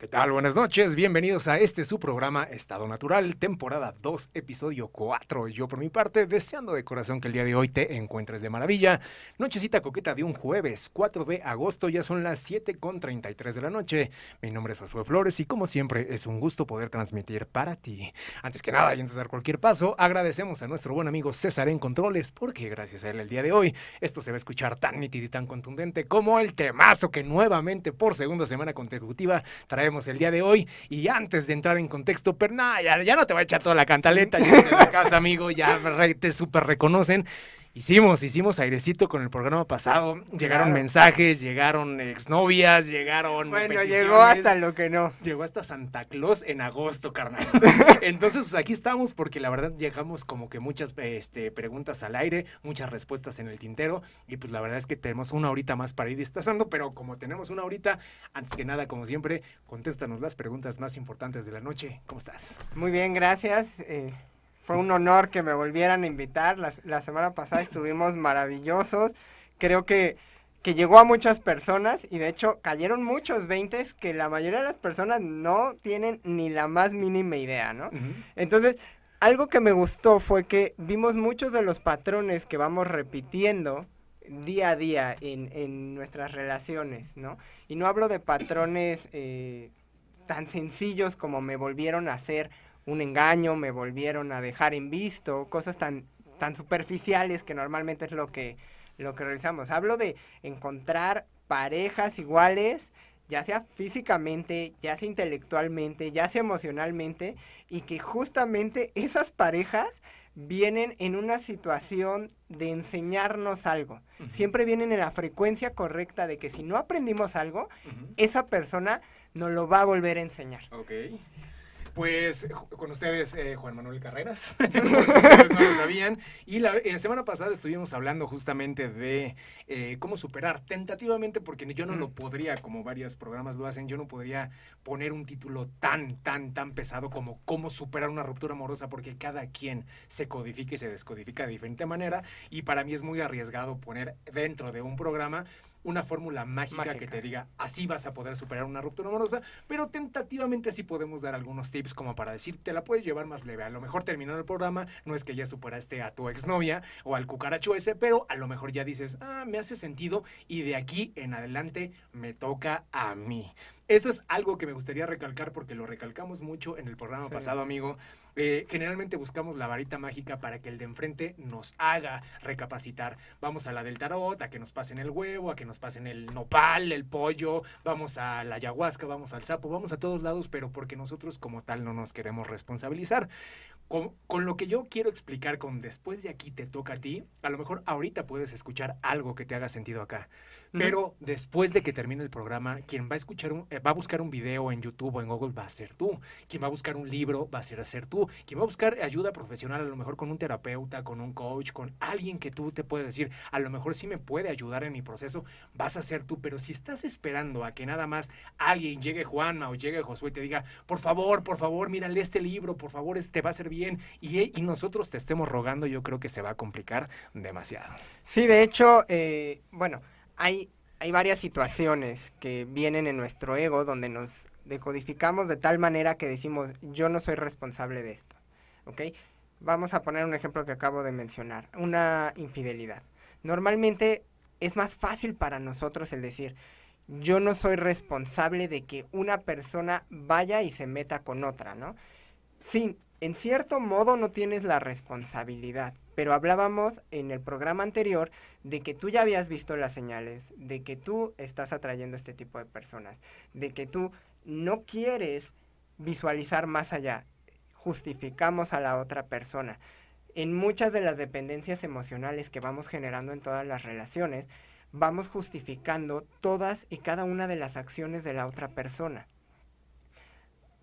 ¿Qué tal? Buenas noches, bienvenidos a este su programa Estado Natural, temporada 2, episodio 4. Yo por mi parte, deseando de corazón que el día de hoy te encuentres de maravilla. Nochecita coqueta de un jueves, 4 de agosto, ya son las 7 con 33 de la noche. Mi nombre es Josué Flores y como siempre es un gusto poder transmitir para ti. Antes que nada y antes de dar cualquier paso, agradecemos a nuestro buen amigo César en Controles porque gracias a él el día de hoy esto se va a escuchar tan nítido y tan contundente como el temazo que nuevamente por segunda semana consecutiva trae el día de hoy. Y antes de entrar en contexto, pero ya, no te va a echar toda la cantaleta, ya en la casa, amigo, ya te súper reconocen. Hicimos, hicimos airecito con el programa pasado. Llegaron mensajes, llegaron exnovias, llegaron. Bueno, llegó hasta lo que no. Llegó hasta Santa Claus en agosto, carnal. Entonces, pues aquí estamos porque la verdad llegamos como que muchas este, preguntas al aire, muchas respuestas en el tintero. Y pues la verdad es que tenemos una horita más para ir destazando, pero como tenemos una horita, antes que nada, como siempre, contéstanos las preguntas más importantes de la noche. ¿Cómo estás? Muy bien, gracias. Eh, fue un honor que me volvieran a invitar. La, semana pasada estuvimos maravillosos. Creo que, que llegó a muchas personas y de hecho cayeron muchos veintes que la mayoría de las personas no tienen ni la más mínima idea, ¿no? Entonces, algo que me gustó fue que vimos muchos de los patrones que vamos repitiendo día a día en, nuestras relaciones, ¿no? Y no hablo de patrones eh, tan sencillos como me volvieron a hacer un engaño, me volvieron a dejar en visto, cosas tan, tan superficiales que normalmente es lo que, lo que realizamos. Hablo de encontrar parejas iguales, ya sea físicamente, ya sea intelectualmente, ya sea emocionalmente, y que justamente esas parejas vienen en una situación de enseñarnos algo. Siempre vienen en la frecuencia correcta de que si no aprendimos algo, esa persona nos lo va a volver a enseñar. Okay. Pues con ustedes, eh, Juan Manuel Carreras, ustedes no lo sabían. Y la, semana pasada estuvimos hablando justamente de eh, cómo superar tentativamente, porque yo no lo podría, como varios programas lo hacen, yo no podría poner un título tan, tan, tan pesado como cómo superar una ruptura amorosa, porque cada quien se codifica y se descodifica de diferente manera. Y para mí es muy arriesgado poner dentro de un programa una fórmula mágica, que te diga así vas a poder superar una ruptura amorosa, pero tentativamente sí podemos dar algunos tips como para decir, te la puedes llevar más leve. A lo mejor terminó el programa, no es que ya superaste a tu exnovia o al cucaracho ese, pero a lo mejor ya dices, ah, me hace sentido y de aquí en adelante me toca a mí. Eso es algo que me gustaría recalcar porque lo recalcamos mucho en el programa pasado, amigo. Eh, generalmente buscamos la varita mágica para que el de enfrente nos haga recapacitar. Vamos a la del tarot, a que nos pasen el huevo, a que nos pasen el nopal, el pollo, vamos a la ayahuasca, vamos al sapo, vamos a todos lados, pero porque nosotros como tal no nos queremos responsabilizar. Con, con lo que yo quiero explicar con después de aquí te toca a ti, a lo mejor ahorita puedes escuchar algo que te haga sentido acá. Pero después de que termine el programa, quien va a escuchar eh, va a buscar un video en YouTube o en Google va a ser tú. Quien va a buscar un libro va a ser a ser tú. Quien va a buscar ayuda profesional, a lo mejor con un terapeuta, con un coach, con alguien que tú te puedes decir, a lo mejor sí me puede ayudar en mi proceso, vas a ser tú. Pero si estás esperando a que nada más alguien llegue Juanma o llegue Josué y te diga, por favor, por favor, mírale este libro, por favor, este va a ser bien, y, y nosotros te estemos rogando, yo creo que se va a complicar demasiado. Sí, de hecho, eh, bueno hay, hay varias situaciones que vienen en nuestro ego donde nos decodificamos de tal manera que decimos, yo no soy responsable de esto. ¿Ok? Vamos a poner un ejemplo que acabo de mencionar, una infidelidad. Normalmente es más fácil para nosotros el decir, yo no soy responsable de que una persona vaya y se meta con otra, ¿no? Sí, en cierto modo no tienes la responsabilidad, pero hablábamos en el programa anterior de que tú ya habías visto las señales, de que tú estás atrayendo este tipo de personas, de que tú no quieres visualizar más allá, justificamos a la otra persona. En muchas de las dependencias emocionales que vamos generando en todas las relaciones, vamos justificando todas y cada una de las acciones de la otra persona.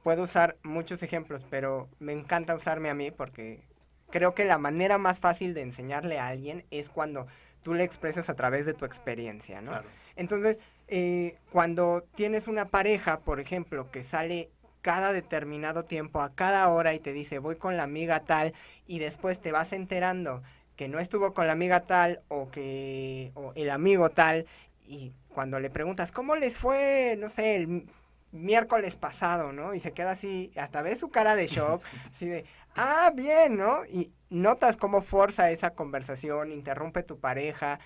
Puedo usar muchos ejemplos, pero me encanta usarme a mí porque creo que la manera más fácil de enseñarle a alguien es cuando tú le expresas a través de tu experiencia, ¿no? Entonces, eh, cuando tienes una pareja, por ejemplo, que sale cada determinado tiempo, a cada hora y te dice, voy con la amiga tal, y después te vas enterando que no estuvo con la amiga tal o que o el amigo tal, y cuando le preguntas, ¿cómo les fue, no sé, el miércoles pasado, ¿no? Y se queda así, hasta ve su cara de shock, así de, ah, bien, ¿no? Y notas cómo forza esa conversación, interrumpe tu pareja.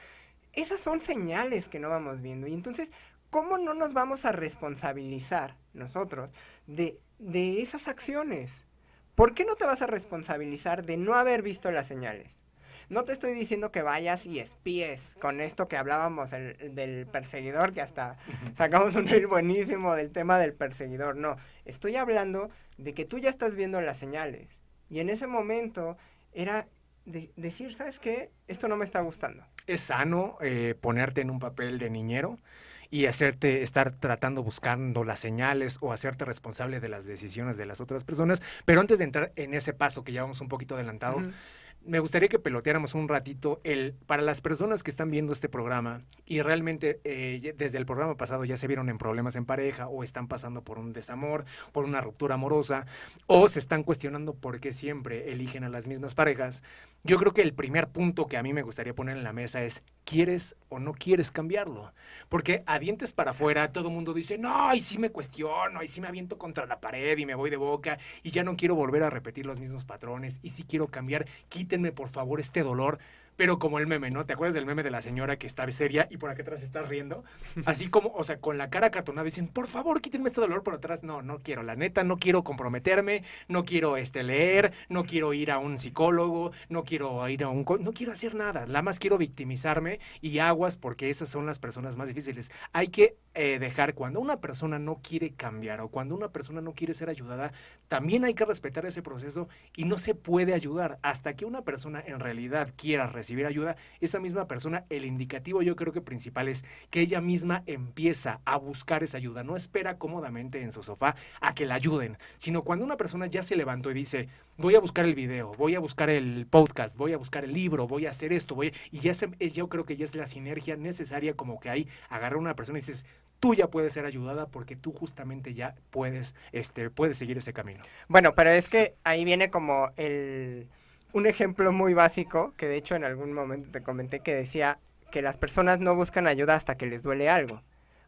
Esas son señales que no vamos viendo. Y entonces, ¿cómo no nos vamos a responsabilizar nosotros de, de esas acciones? ¿Por qué no te vas a responsabilizar de no haber visto las señales? No te estoy diciendo que vayas y espíes con esto que hablábamos del perseguidor, que hasta sacamos un reel buenísimo del tema del perseguidor. No, estoy hablando de que tú ya estás viendo las señales. Y en ese momento era decir, ¿sabes qué? Esto no me está gustando. Es sano eh, ponerte en un papel de niñero y hacerte estar tratando buscando las señales o hacerte responsable de las decisiones de las otras personas. Pero antes de entrar en ese paso que ya vamos un poquito adelantado, me gustaría que peloteáramos un ratito el para las personas que están viendo este programa y realmente eh, desde el programa pasado ya se vieron en problemas en pareja o están pasando por un desamor, por una ruptura amorosa o se están cuestionando por qué siempre eligen a las mismas parejas. Yo creo que el primer punto que a mí me gustaría poner en la mesa es ¿quieres o no quieres cambiarlo? Porque a dientes para afuera todo el mundo dice, no, y sí me cuestiono, y sí me aviento contra la pared y me voy de boca y ya no quiero volver a repetir los mismos patrones y sí quiero cambiar, quítenme por favor este dolor pero como el meme, ¿no? ¿Te acuerdas del meme de la señora que está seria y por aquí atrás está riendo? Así como, o sea, con la cara cartonada dicen, por favor, quítenme este dolor por atrás. No, no quiero, la neta, no quiero comprometerme, no quiero este, leer, no quiero ir a un psicólogo, no quiero ir a un... No quiero hacer nada, la más quiero victimizarme y aguas porque esas son las personas más difíciles. Hay que eh, dejar cuando una persona no quiere cambiar o cuando una persona no quiere ser ayudada, también hay que respetar ese proceso y no se puede ayudar hasta que una persona en realidad quiera recibir recibir ayuda, esa misma persona, el indicativo yo creo que principal es que ella misma empieza a buscar esa ayuda, no espera cómodamente en su sofá a que la ayuden, sino cuando una persona ya se levantó y dice, voy a buscar el video, voy a buscar el podcast, voy a buscar el libro, voy a hacer esto, voy y ya se, yo creo que ya es la sinergia necesaria como que ahí agarrar a una persona y dices, tú ya puedes ser ayudada porque tú justamente ya puedes, este, puedes seguir ese camino. Bueno, pero es que ahí viene como el un ejemplo muy básico, que de hecho en algún momento te comenté que decía que las personas no buscan ayuda hasta que les duele algo.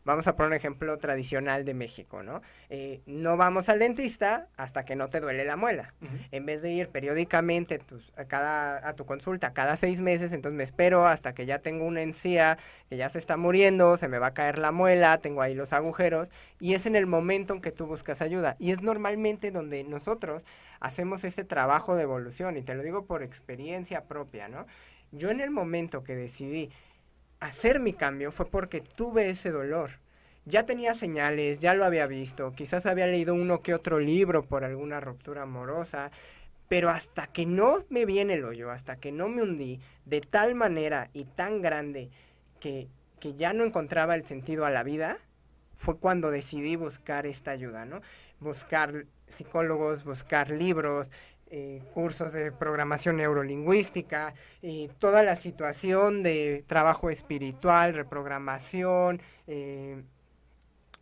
Vamos a poner un ejemplo tradicional de México, ¿no? Eh, no vamos al dentista hasta que no te duele la muela. En vez de ir periódicamente a, cada, a tu consulta cada seis meses, entonces me espero hasta que ya tengo una encía que ya se está muriendo, se me va a caer la muela, tengo ahí los agujeros, y es en el momento en que tú buscas ayuda. Y es normalmente donde nosotros hacemos este trabajo de evolución, y te lo digo por experiencia propia, ¿no? Yo en el momento que decidí hacer mi cambio fue porque tuve ese dolor. Ya tenía señales, ya lo había visto, quizás había leído uno que otro libro por alguna ruptura amorosa, pero hasta que no me vi en el hoyo, hasta que no me hundí de tal manera y tan grande que, que ya no encontraba el sentido a la vida, fue cuando decidí buscar esta ayuda, ¿no? Buscar psicólogos, buscar libros, eh, cursos de programación neurolingüística, y toda la situación de trabajo espiritual, reprogramación, eh,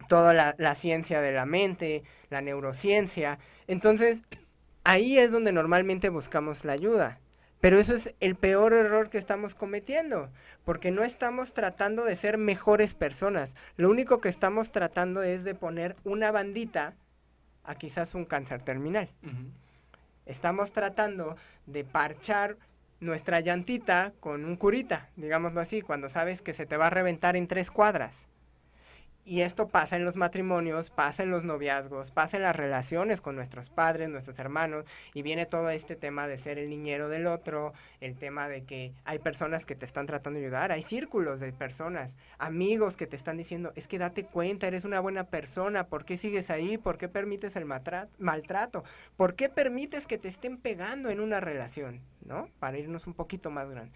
toda la, la, ciencia de la mente, la neurociencia. Entonces, ahí es donde normalmente buscamos la ayuda. Pero eso es el peor error que estamos cometiendo, porque no estamos tratando de ser mejores personas. Lo único que estamos tratando es de poner una bandita a quizás un cáncer terminal. Estamos tratando de parchar nuestra llantita con un curita, digámoslo así, cuando sabes que se te va a reventar en tres cuadras. Y esto pasa en los matrimonios, pasa en los noviazgos, pasa en las relaciones con nuestros padres, nuestros hermanos, y viene todo este tema de ser el niñero del otro, el tema de que hay personas que te están tratando de ayudar, hay círculos de personas, amigos que te están diciendo, es que date cuenta, eres una buena persona, ¿por qué sigues ahí? ¿Por qué permites el maltrato? ¿Por qué permites que te estén pegando en una relación? ¿No? Para irnos un poquito más grande.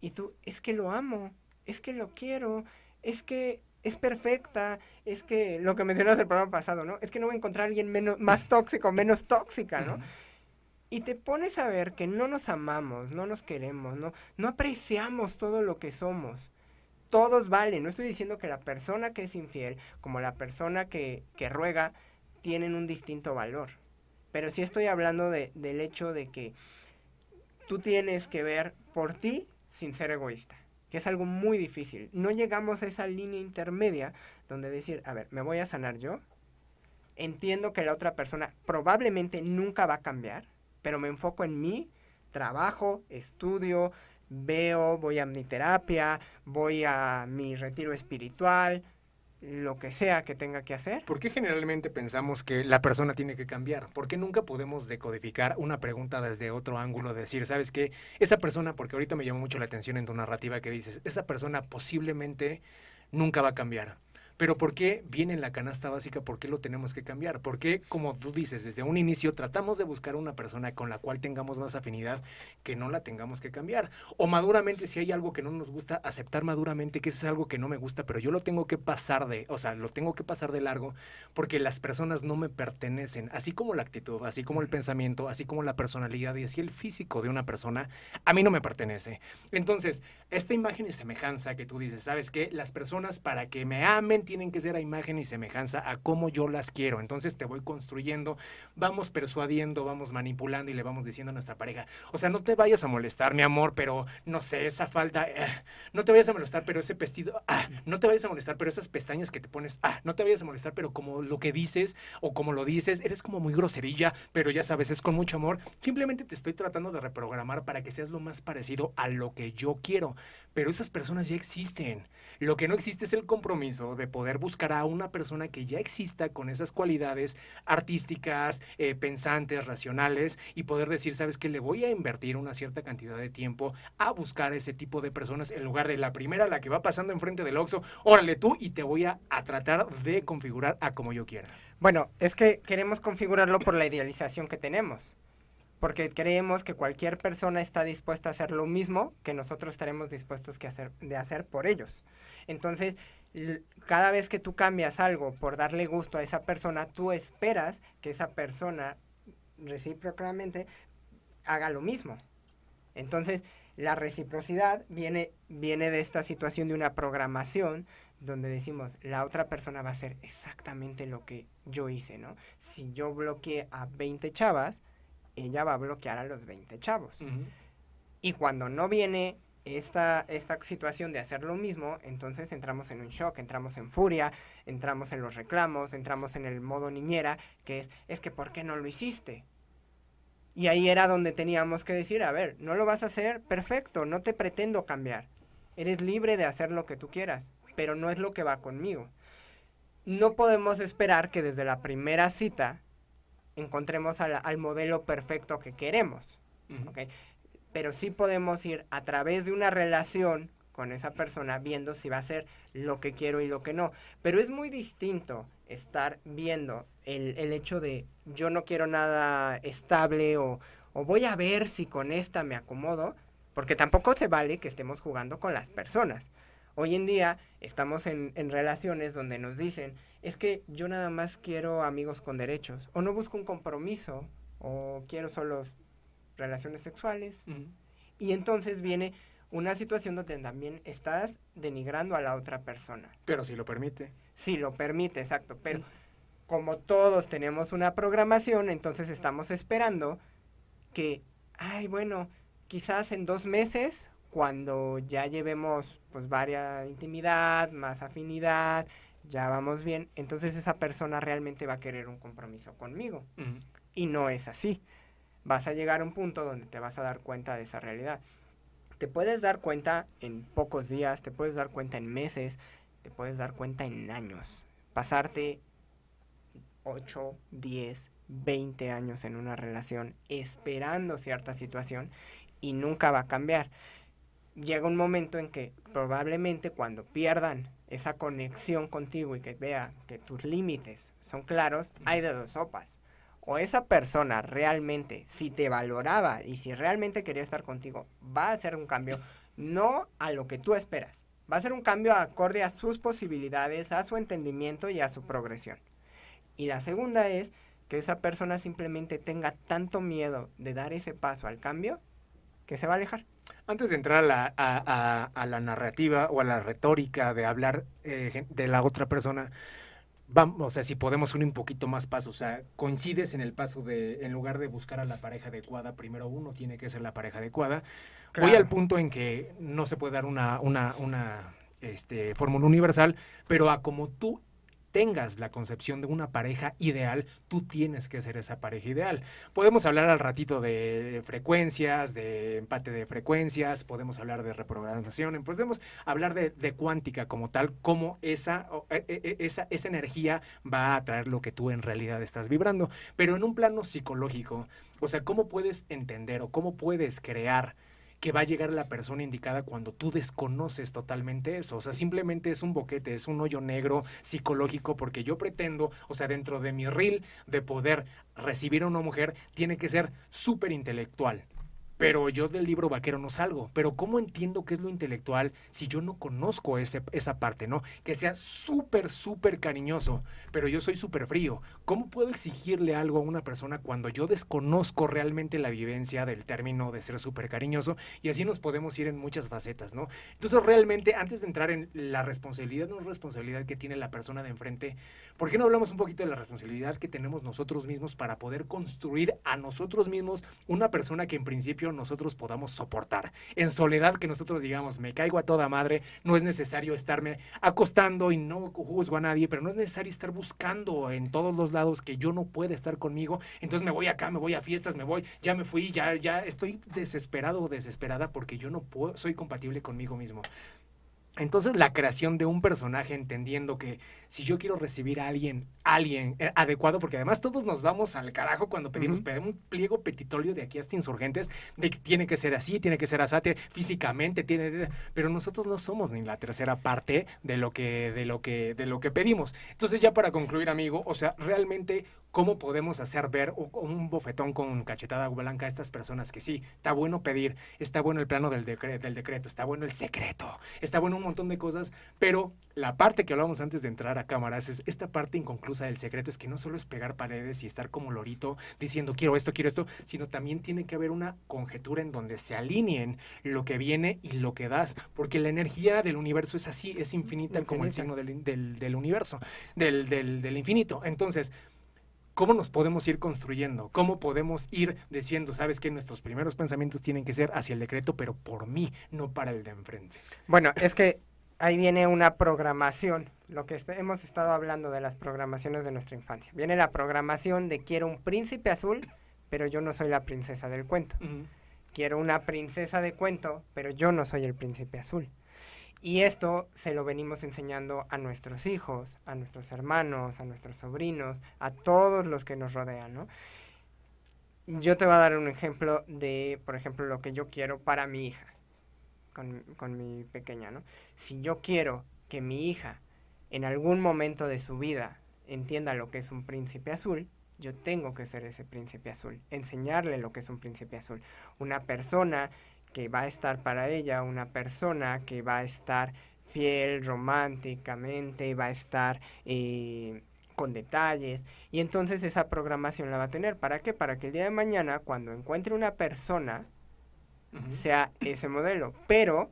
Y tú, es que lo amo, es que lo quiero, es que es perfecta, es que lo que mencionabas el programa pasado, ¿no? Es que no voy a encontrar a alguien menos, más tóxico, menos tóxica, ¿no? Y te pones a ver que no nos amamos, no nos queremos, no, no apreciamos todo lo que somos. Todos valen. No estoy diciendo que la persona que es infiel, como la persona que, que ruega, tienen un distinto valor. Pero sí estoy hablando de, del hecho de que tú tienes que ver por ti sin ser egoísta que es algo muy difícil. No llegamos a esa línea intermedia donde decir, a ver, me voy a sanar yo entiendo que la otra persona probablemente nunca va a cambiar, pero me enfoco en mí, trabajo, estudio, veo, voy a mi terapia, voy a mi retiro espiritual, lo que sea que tenga que hacer. ¿Por qué generalmente pensamos que la persona tiene que cambiar? ¿Por qué nunca podemos decodificar una pregunta desde otro ángulo? Decir, ¿sabes qué? Esa persona, porque ahorita me llamó mucho la atención en tu narrativa que dices, esa persona posiblemente nunca va a cambiar. Pero ¿por qué viene en la canasta básica? ¿Por qué lo tenemos que cambiar? ¿Por qué, como tú dices, desde un inicio tratamos de buscar una persona con la cual tengamos más afinidad que no la tengamos que cambiar? O maduramente, si hay algo que no nos gusta, aceptar maduramente que eso es algo que no me gusta, pero yo lo tengo que pasar de, o sea, lo tengo que pasar de largo porque las personas no me pertenecen, así como la actitud, así como el pensamiento, así como la personalidad y así el físico de una persona, a mí no me pertenece. Entonces, esta imagen y semejanza que tú dices, ¿sabes qué? Las personas para que me amen, tienen que ser a imagen y semejanza a cómo yo las quiero. Entonces te voy construyendo, vamos persuadiendo, vamos manipulando y le vamos diciendo a nuestra pareja, o sea, no te vayas a molestar, mi amor, pero no sé, esa falda, eh, no te vayas a molestar, pero ese vestido, ah, no te vayas a molestar, pero esas pestañas que te pones, ah, no te vayas a molestar, pero como lo que dices o como lo dices, eres como muy groserilla, pero ya sabes, es con mucho amor. Simplemente te estoy tratando de reprogramar para que seas lo más parecido a lo que yo quiero. Pero esas personas ya existen. Lo que no existe es el compromiso de poder buscar a una persona que ya exista con esas cualidades artísticas, eh, pensantes, racionales y poder decir, sabes que le voy a invertir una cierta cantidad de tiempo a buscar ese tipo de personas en lugar de la primera, la que va pasando enfrente del Oxxo, órale tú y te voy a, a tratar de configurar a como yo quiera. Bueno, es que queremos configurarlo por la idealización que tenemos porque creemos que cualquier persona está dispuesta a hacer lo mismo que nosotros estaremos dispuestos que hacer, de hacer por ellos. Entonces, cada vez que tú cambias algo por darle gusto a esa persona, tú esperas que esa persona recíprocamente haga lo mismo. Entonces, la reciprocidad viene, viene de esta situación de una programación donde decimos, la otra persona va a hacer exactamente lo que yo hice, ¿no? Si yo bloqueé a 20 chavas, ella va a bloquear a los 20 chavos. Y cuando no viene esta, esta situación de hacer lo mismo, entonces entramos en un shock, entramos en furia, entramos en los reclamos, entramos en el modo niñera, que es, es que ¿por qué no lo hiciste? Y ahí era donde teníamos que decir, a ver, no lo vas a hacer, perfecto, no te pretendo cambiar. Eres libre de hacer lo que tú quieras, pero no es lo que va conmigo. No podemos esperar que desde la primera cita encontremos al, modelo perfecto que queremos. Pero sí podemos ir a través de una relación con esa persona viendo si va a ser lo que quiero y lo que no. Pero es muy distinto estar viendo el, el hecho de yo no quiero nada estable o, o, voy a ver si con esta me acomodo, porque tampoco se vale que estemos jugando con las personas. Hoy en día estamos en, en relaciones donde nos dicen, es que yo nada más quiero amigos con derechos, o no busco un compromiso, o quiero solo relaciones sexuales. Y entonces viene una situación donde también estás denigrando a la otra persona. Pero si lo permite. Si lo permite, exacto. Pero como todos tenemos una programación, entonces estamos esperando que, ay, bueno, quizás en dos meses, cuando ya llevemos pues varias intimidad, más afinidad, ya vamos bien, entonces esa persona realmente va a querer un compromiso conmigo. Y no es así. Vas a llegar a un punto donde te vas a dar cuenta de esa realidad. Te puedes dar cuenta en pocos días, te puedes dar cuenta en meses, te puedes dar cuenta en años. Pasarte 8, 10, 20 años en una relación esperando cierta situación y nunca va a cambiar. Llega un momento en que probablemente cuando pierdan esa conexión contigo y que vea que tus límites son claros, hay de dos sopas. O esa persona realmente, si te valoraba y si realmente quería estar contigo, va a hacer un cambio no a lo que tú esperas. Va a ser un cambio acorde a sus posibilidades, a su entendimiento y a su progresión. Y la segunda es que esa persona simplemente tenga tanto miedo de dar ese paso al cambio que se va a alejar. Antes de entrar a la, narrativa o a la retórica de hablar eh, de la otra persona, vamos, o sea, si podemos unir un poquito más paso, o sea, coincides en el paso de, en lugar de buscar a la pareja adecuada, primero uno tiene que ser la pareja adecuada. Voy al punto en que no se puede dar una, una, una este, fórmula universal, pero a como tú tengas la concepción de una pareja ideal, tú tienes que ser esa pareja ideal. Podemos hablar al ratito de frecuencias, de empate de frecuencias, podemos hablar de reprogramación, podemos hablar de, cuántica como tal, cómo esa, e, e, e, esa, esa energía va a atraer lo que tú en realidad estás vibrando. Pero en un plano psicológico, o sea, ¿cómo puedes entender o cómo puedes crear que va a llegar la persona indicada cuando tú desconoces totalmente eso. O sea, simplemente es un boquete, es un hoyo negro psicológico porque yo pretendo, o sea, dentro de mi reel de poder recibir a una mujer, tiene que ser súper intelectual pero yo del libro vaquero no salgo. Pero ¿cómo entiendo qué es lo intelectual si yo no conozco ese, esa parte, no? Que sea súper, súper cariñoso, pero yo soy súper frío. ¿Cómo puedo exigirle algo a una persona cuando yo desconozco realmente la vivencia del término de ser súper cariñoso? Y así nos podemos ir en muchas facetas, ¿no? Entonces realmente, antes de entrar en la responsabilidad, no responsabilidad que tiene la persona de enfrente, ¿por qué no hablamos un poquito de la responsabilidad que tenemos nosotros mismos para poder construir a nosotros mismos una persona que en principio nosotros podamos soportar. En soledad que nosotros digamos, me caigo a toda madre, no es necesario estarme acostando y no juzgo a nadie, pero no es necesario estar buscando en todos los lados que yo no pueda estar conmigo. Entonces me voy acá, me voy a fiestas, me voy, ya me fui, ya, ya estoy desesperado o desesperada porque yo no puedo, soy compatible conmigo mismo. Entonces la creación de un personaje entendiendo que si yo quiero recibir a alguien, alguien eh, adecuado, porque además todos nos vamos al carajo cuando pedimos un pliego petitorio de aquí hasta insurgentes, de que tiene que ser así, tiene que ser asate, físicamente, tiene, pero nosotros no somos ni la tercera parte de lo que, de lo que, de lo que pedimos. Entonces ya para concluir, amigo, o sea, realmente ¿Cómo podemos hacer ver un bofetón con cachetada blanca a estas personas que sí, está bueno pedir, está bueno el plano del, del decreto, está bueno el secreto, está bueno un montón de cosas, pero la parte que hablábamos antes de entrar a cámaras es esta parte inconclusa del secreto es que no solo es pegar paredes y estar como lorito diciendo quiero esto, quiero esto, sino también tiene que haber una conjetura en donde se alineen lo que viene y lo que das, porque la energía del universo es así, es infinita, como el signo del, del universo, del, del infinito. Entonces, ¿Cómo nos podemos ir construyendo? ¿Cómo podemos ir diciendo, sabes que nuestros primeros pensamientos tienen que ser hacia el decreto, pero por mí, no para el de enfrente? Bueno, es que ahí viene una programación, lo que hemos estado hablando de las programaciones de nuestra infancia. Viene la programación de quiero un príncipe azul, pero yo no soy la princesa del cuento. Quiero una princesa de cuento, pero yo no soy el príncipe azul. Y esto se lo venimos enseñando a nuestros hijos, a nuestros hermanos, a nuestros sobrinos, a todos los que nos rodean, ¿no? Yo te voy a dar un ejemplo de, por ejemplo, lo que yo quiero para mi hija, con, con mi pequeña, ¿no? Si yo quiero que mi hija en algún momento de su vida entienda lo que es un príncipe azul, yo tengo que ser ese príncipe azul, enseñarle lo que es un príncipe azul. Una persona que va a estar para ella, una persona que va a estar fiel románticamente, va a estar eh, con detalles y entonces esa programación la va a tener. ¿Para qué? Para que el día de mañana cuando encuentre una persona sea ese modelo, pero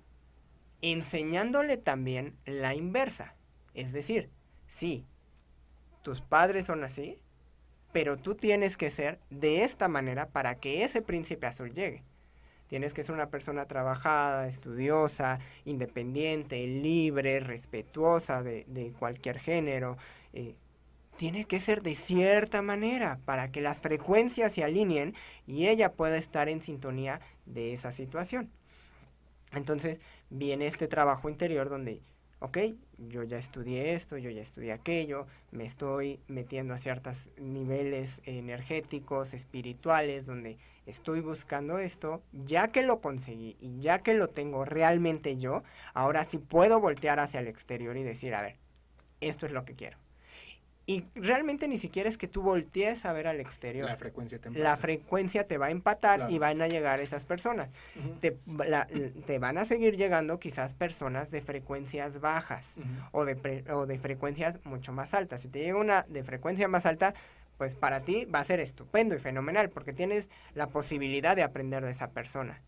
enseñándole también la inversa. Es decir, sí, tus padres son así, pero tú tienes que ser de esta manera para que ese príncipe azul llegue. Tienes que ser una persona trabajada, estudiosa, independiente, libre, respetuosa de, cualquier género. Eh, tiene que ser de cierta manera para que las frecuencias se alineen y ella pueda estar en sintonía de esa situación. Entonces viene este trabajo interior donde ok, yo ya estudié esto, yo ya estudié aquello, me estoy metiendo a ciertos niveles energéticos, espirituales, donde estoy buscando esto, ya que lo conseguí y ya que lo tengo realmente yo, ahora sí puedo voltear hacia el exterior y decir, a ver, esto es lo que quiero. Y realmente ni siquiera es que tú voltees a ver al exterior. La frecuencia te La frecuencia te va a empatar y van a llegar esas personas. te, te, van a seguir llegando quizás personas de frecuencias bajas o, de o de frecuencias mucho más altas. Si te llega una de frecuencia más alta, pues para ti va a ser estupendo y fenomenal porque tienes la posibilidad de aprender de esa persona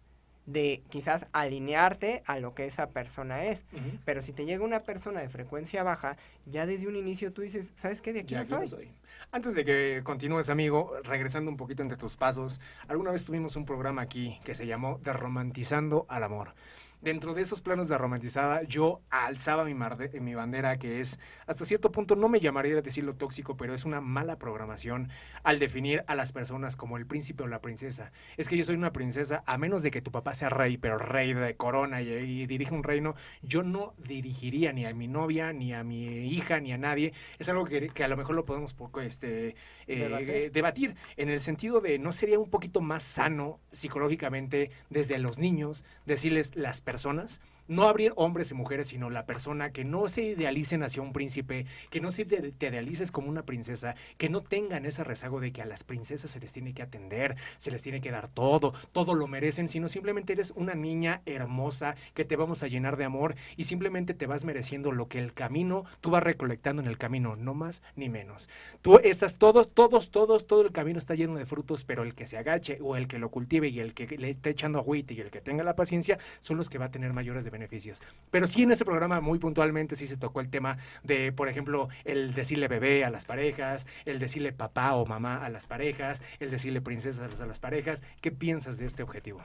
de quizás alinearte a lo que esa persona es. Pero si te llega una persona de frecuencia baja, ya desde un inicio tú dices, ¿sabes qué? De aquí no soy. Antes de que continúes, amigo, regresando un poquito entre tus pasos, alguna vez tuvimos un programa aquí que se llamó Derromantizando al Amor. Dentro de esos planos de romantizada, yo alzaba mi, mi bandera, que es, hasta cierto punto, no me llamaría a decirlo tóxico, pero es una mala programación al definir a las personas como el príncipe o la princesa. Es que yo soy una princesa, a menos de que tu papá sea rey, pero rey de corona y, y dirige un reino, yo no dirigiría ni a mi novia, ni a mi hija, ni a nadie. Es algo que, que a lo mejor lo podemos poco este, eh, debatir en el sentido de no sería un poquito más sano psicológicamente desde los niños decirles las personas personas no abrir hombres y mujeres, sino la persona, que no se idealicen hacia un príncipe, que no se te idealices como una princesa, que no tengan ese rezago de que a las princesas se les tiene que atender, se les tiene que dar todo, todo lo merecen, sino simplemente eres una niña hermosa que te vamos a llenar de amor y simplemente te vas mereciendo lo que el camino, tú vas recolectando en el camino, no más ni menos. Tú estás todos, todos, todos, todo el camino está lleno de frutos, pero el que se agache o el que lo cultive y el que le esté echando agüite y el que tenga la paciencia son los que va a tener mayores de beneficios. Pero sí en ese programa muy puntualmente sí se tocó el tema de, por ejemplo, el decirle bebé a las parejas, el decirle papá o mamá a las parejas, el decirle princesas a las parejas. ¿Qué piensas de este objetivo?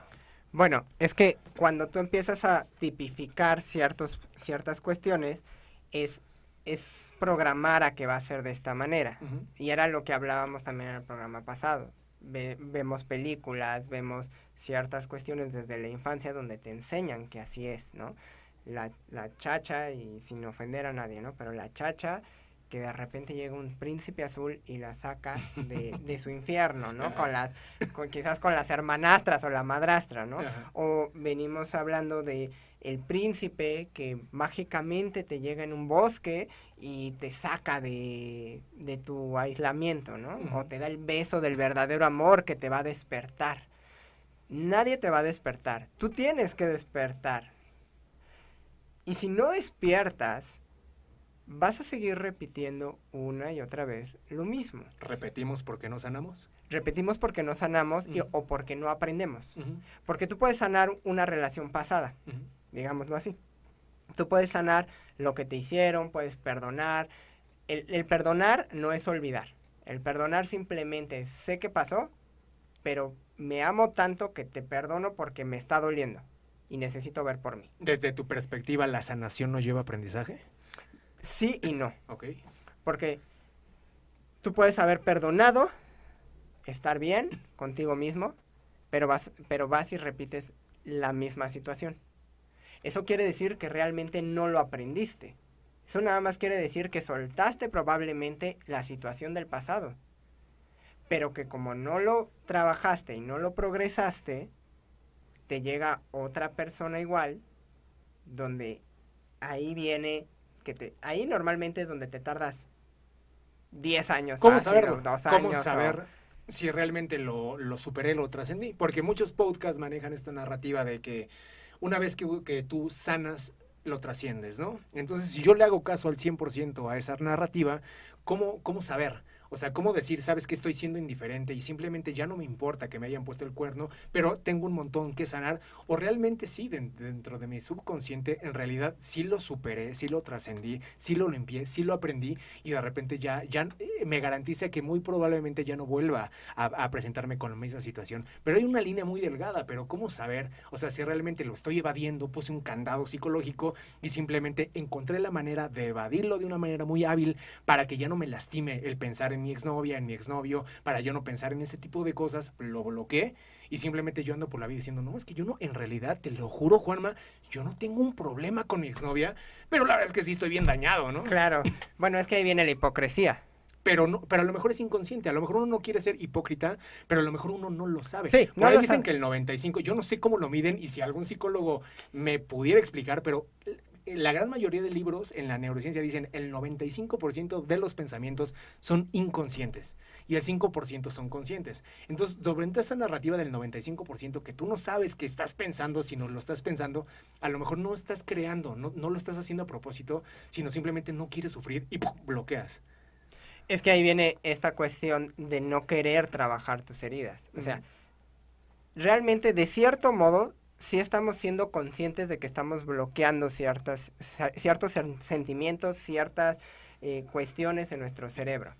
Bueno, es que cuando tú empiezas a tipificar ciertos, ciertas cuestiones, es, es programar a que va a ser de esta manera. Y era lo que hablábamos también en el programa pasado. Vemos películas, vemos ciertas cuestiones desde la infancia donde te enseñan que así es, ¿no? La, la chacha, y sin ofender a nadie, ¿no? Pero la chacha que de repente llega un príncipe azul y la saca de, de su infierno, ¿no? Con las, con, quizás con las hermanastras o la madrastra, ¿no? O venimos hablando de el príncipe que mágicamente te llega en un bosque y te saca de, de tu aislamiento, ¿no? O te da el beso del verdadero amor que te va a despertar. Nadie te va a despertar. Tú tienes que despertar. Y si no despiertas, vas a seguir repitiendo una y otra vez lo mismo. ¿Repetimos porque no sanamos? Repetimos porque no sanamos o porque no aprendemos. Porque tú puedes sanar una relación pasada, digámoslo así. Tú puedes sanar lo que te hicieron, puedes perdonar. el perdonar no es olvidar. El perdonar simplemente sé que pasó, pero me amo tanto que te perdono porque me está doliendo y necesito ver por mí. Desde tu perspectiva, ¿la sanación no lleva aprendizaje? Sí y no. Ok. Porque tú puedes haber perdonado, estar bien contigo mismo, pero vas, pero vas y repites la misma situación. Eso quiere decir que realmente no lo aprendiste. Eso nada más quiere decir que soltaste probablemente la situación del pasado pero que como no lo trabajaste y no lo progresaste, te llega otra persona igual, donde ahí viene, que te, ahí normalmente es donde te tardas 10 años. ¿Cómo saberlo? ¿Cómo saber si realmente lo, lo superé, lo trascendí? Porque muchos podcasts manejan esta narrativa de que una vez que, tú sanas, lo trasciendes, ¿no? Entonces, si yo le hago caso al 100% a esa narrativa, ¿cómo, cómo saber? O sea, ¿cómo decir, sabes que estoy siendo indiferente y simplemente ya no me importa que me hayan puesto el cuerno, pero tengo un montón que sanar? O realmente sí, dentro de mi subconsciente, en realidad sí lo superé, sí lo trascendí, sí lo limpié, sí lo aprendí y de repente ya, ya eh, me garantiza que muy probablemente ya no vuelva a, presentarme con la misma situación. Pero hay una línea muy delgada, pero ¿cómo saber? O sea, si realmente lo estoy evadiendo, puse un candado psicológico y simplemente encontré la manera de evadirlo de una manera muy hábil para que ya no me lastime el pensar en en mi exnovia, en mi exnovio, para yo no pensar en ese tipo de cosas, lo bloqueé y simplemente yo ando por la vida diciendo, no, es que yo no, en realidad, te lo juro, Juanma, yo no tengo un problema con mi exnovia, pero la verdad es que sí estoy bien dañado, ¿no? Claro. Bueno, es que ahí viene la hipocresía. Pero, no, pero a lo mejor es inconsciente, a lo mejor uno no quiere ser hipócrita, pero a lo mejor uno no lo sabe. Sí, no lo dicen que el 95, yo no sé cómo lo miden y si algún psicólogo me pudiera explicar, pero la gran mayoría de libros en la neurociencia dicen el 95% de los pensamientos son inconscientes y el 5% son conscientes. Entonces, durante esta narrativa del 95% que tú no sabes que estás pensando, sino lo estás pensando, a lo mejor no estás creando, no, no lo estás haciendo a propósito, sino simplemente no quieres sufrir y bloqueas. Es que ahí viene esta cuestión de no querer trabajar tus heridas. O sea, realmente de cierto modo sí estamos siendo conscientes de que estamos bloqueando ciertas, ciertos sentimientos, ciertas eh, cuestiones en nuestro cerebro.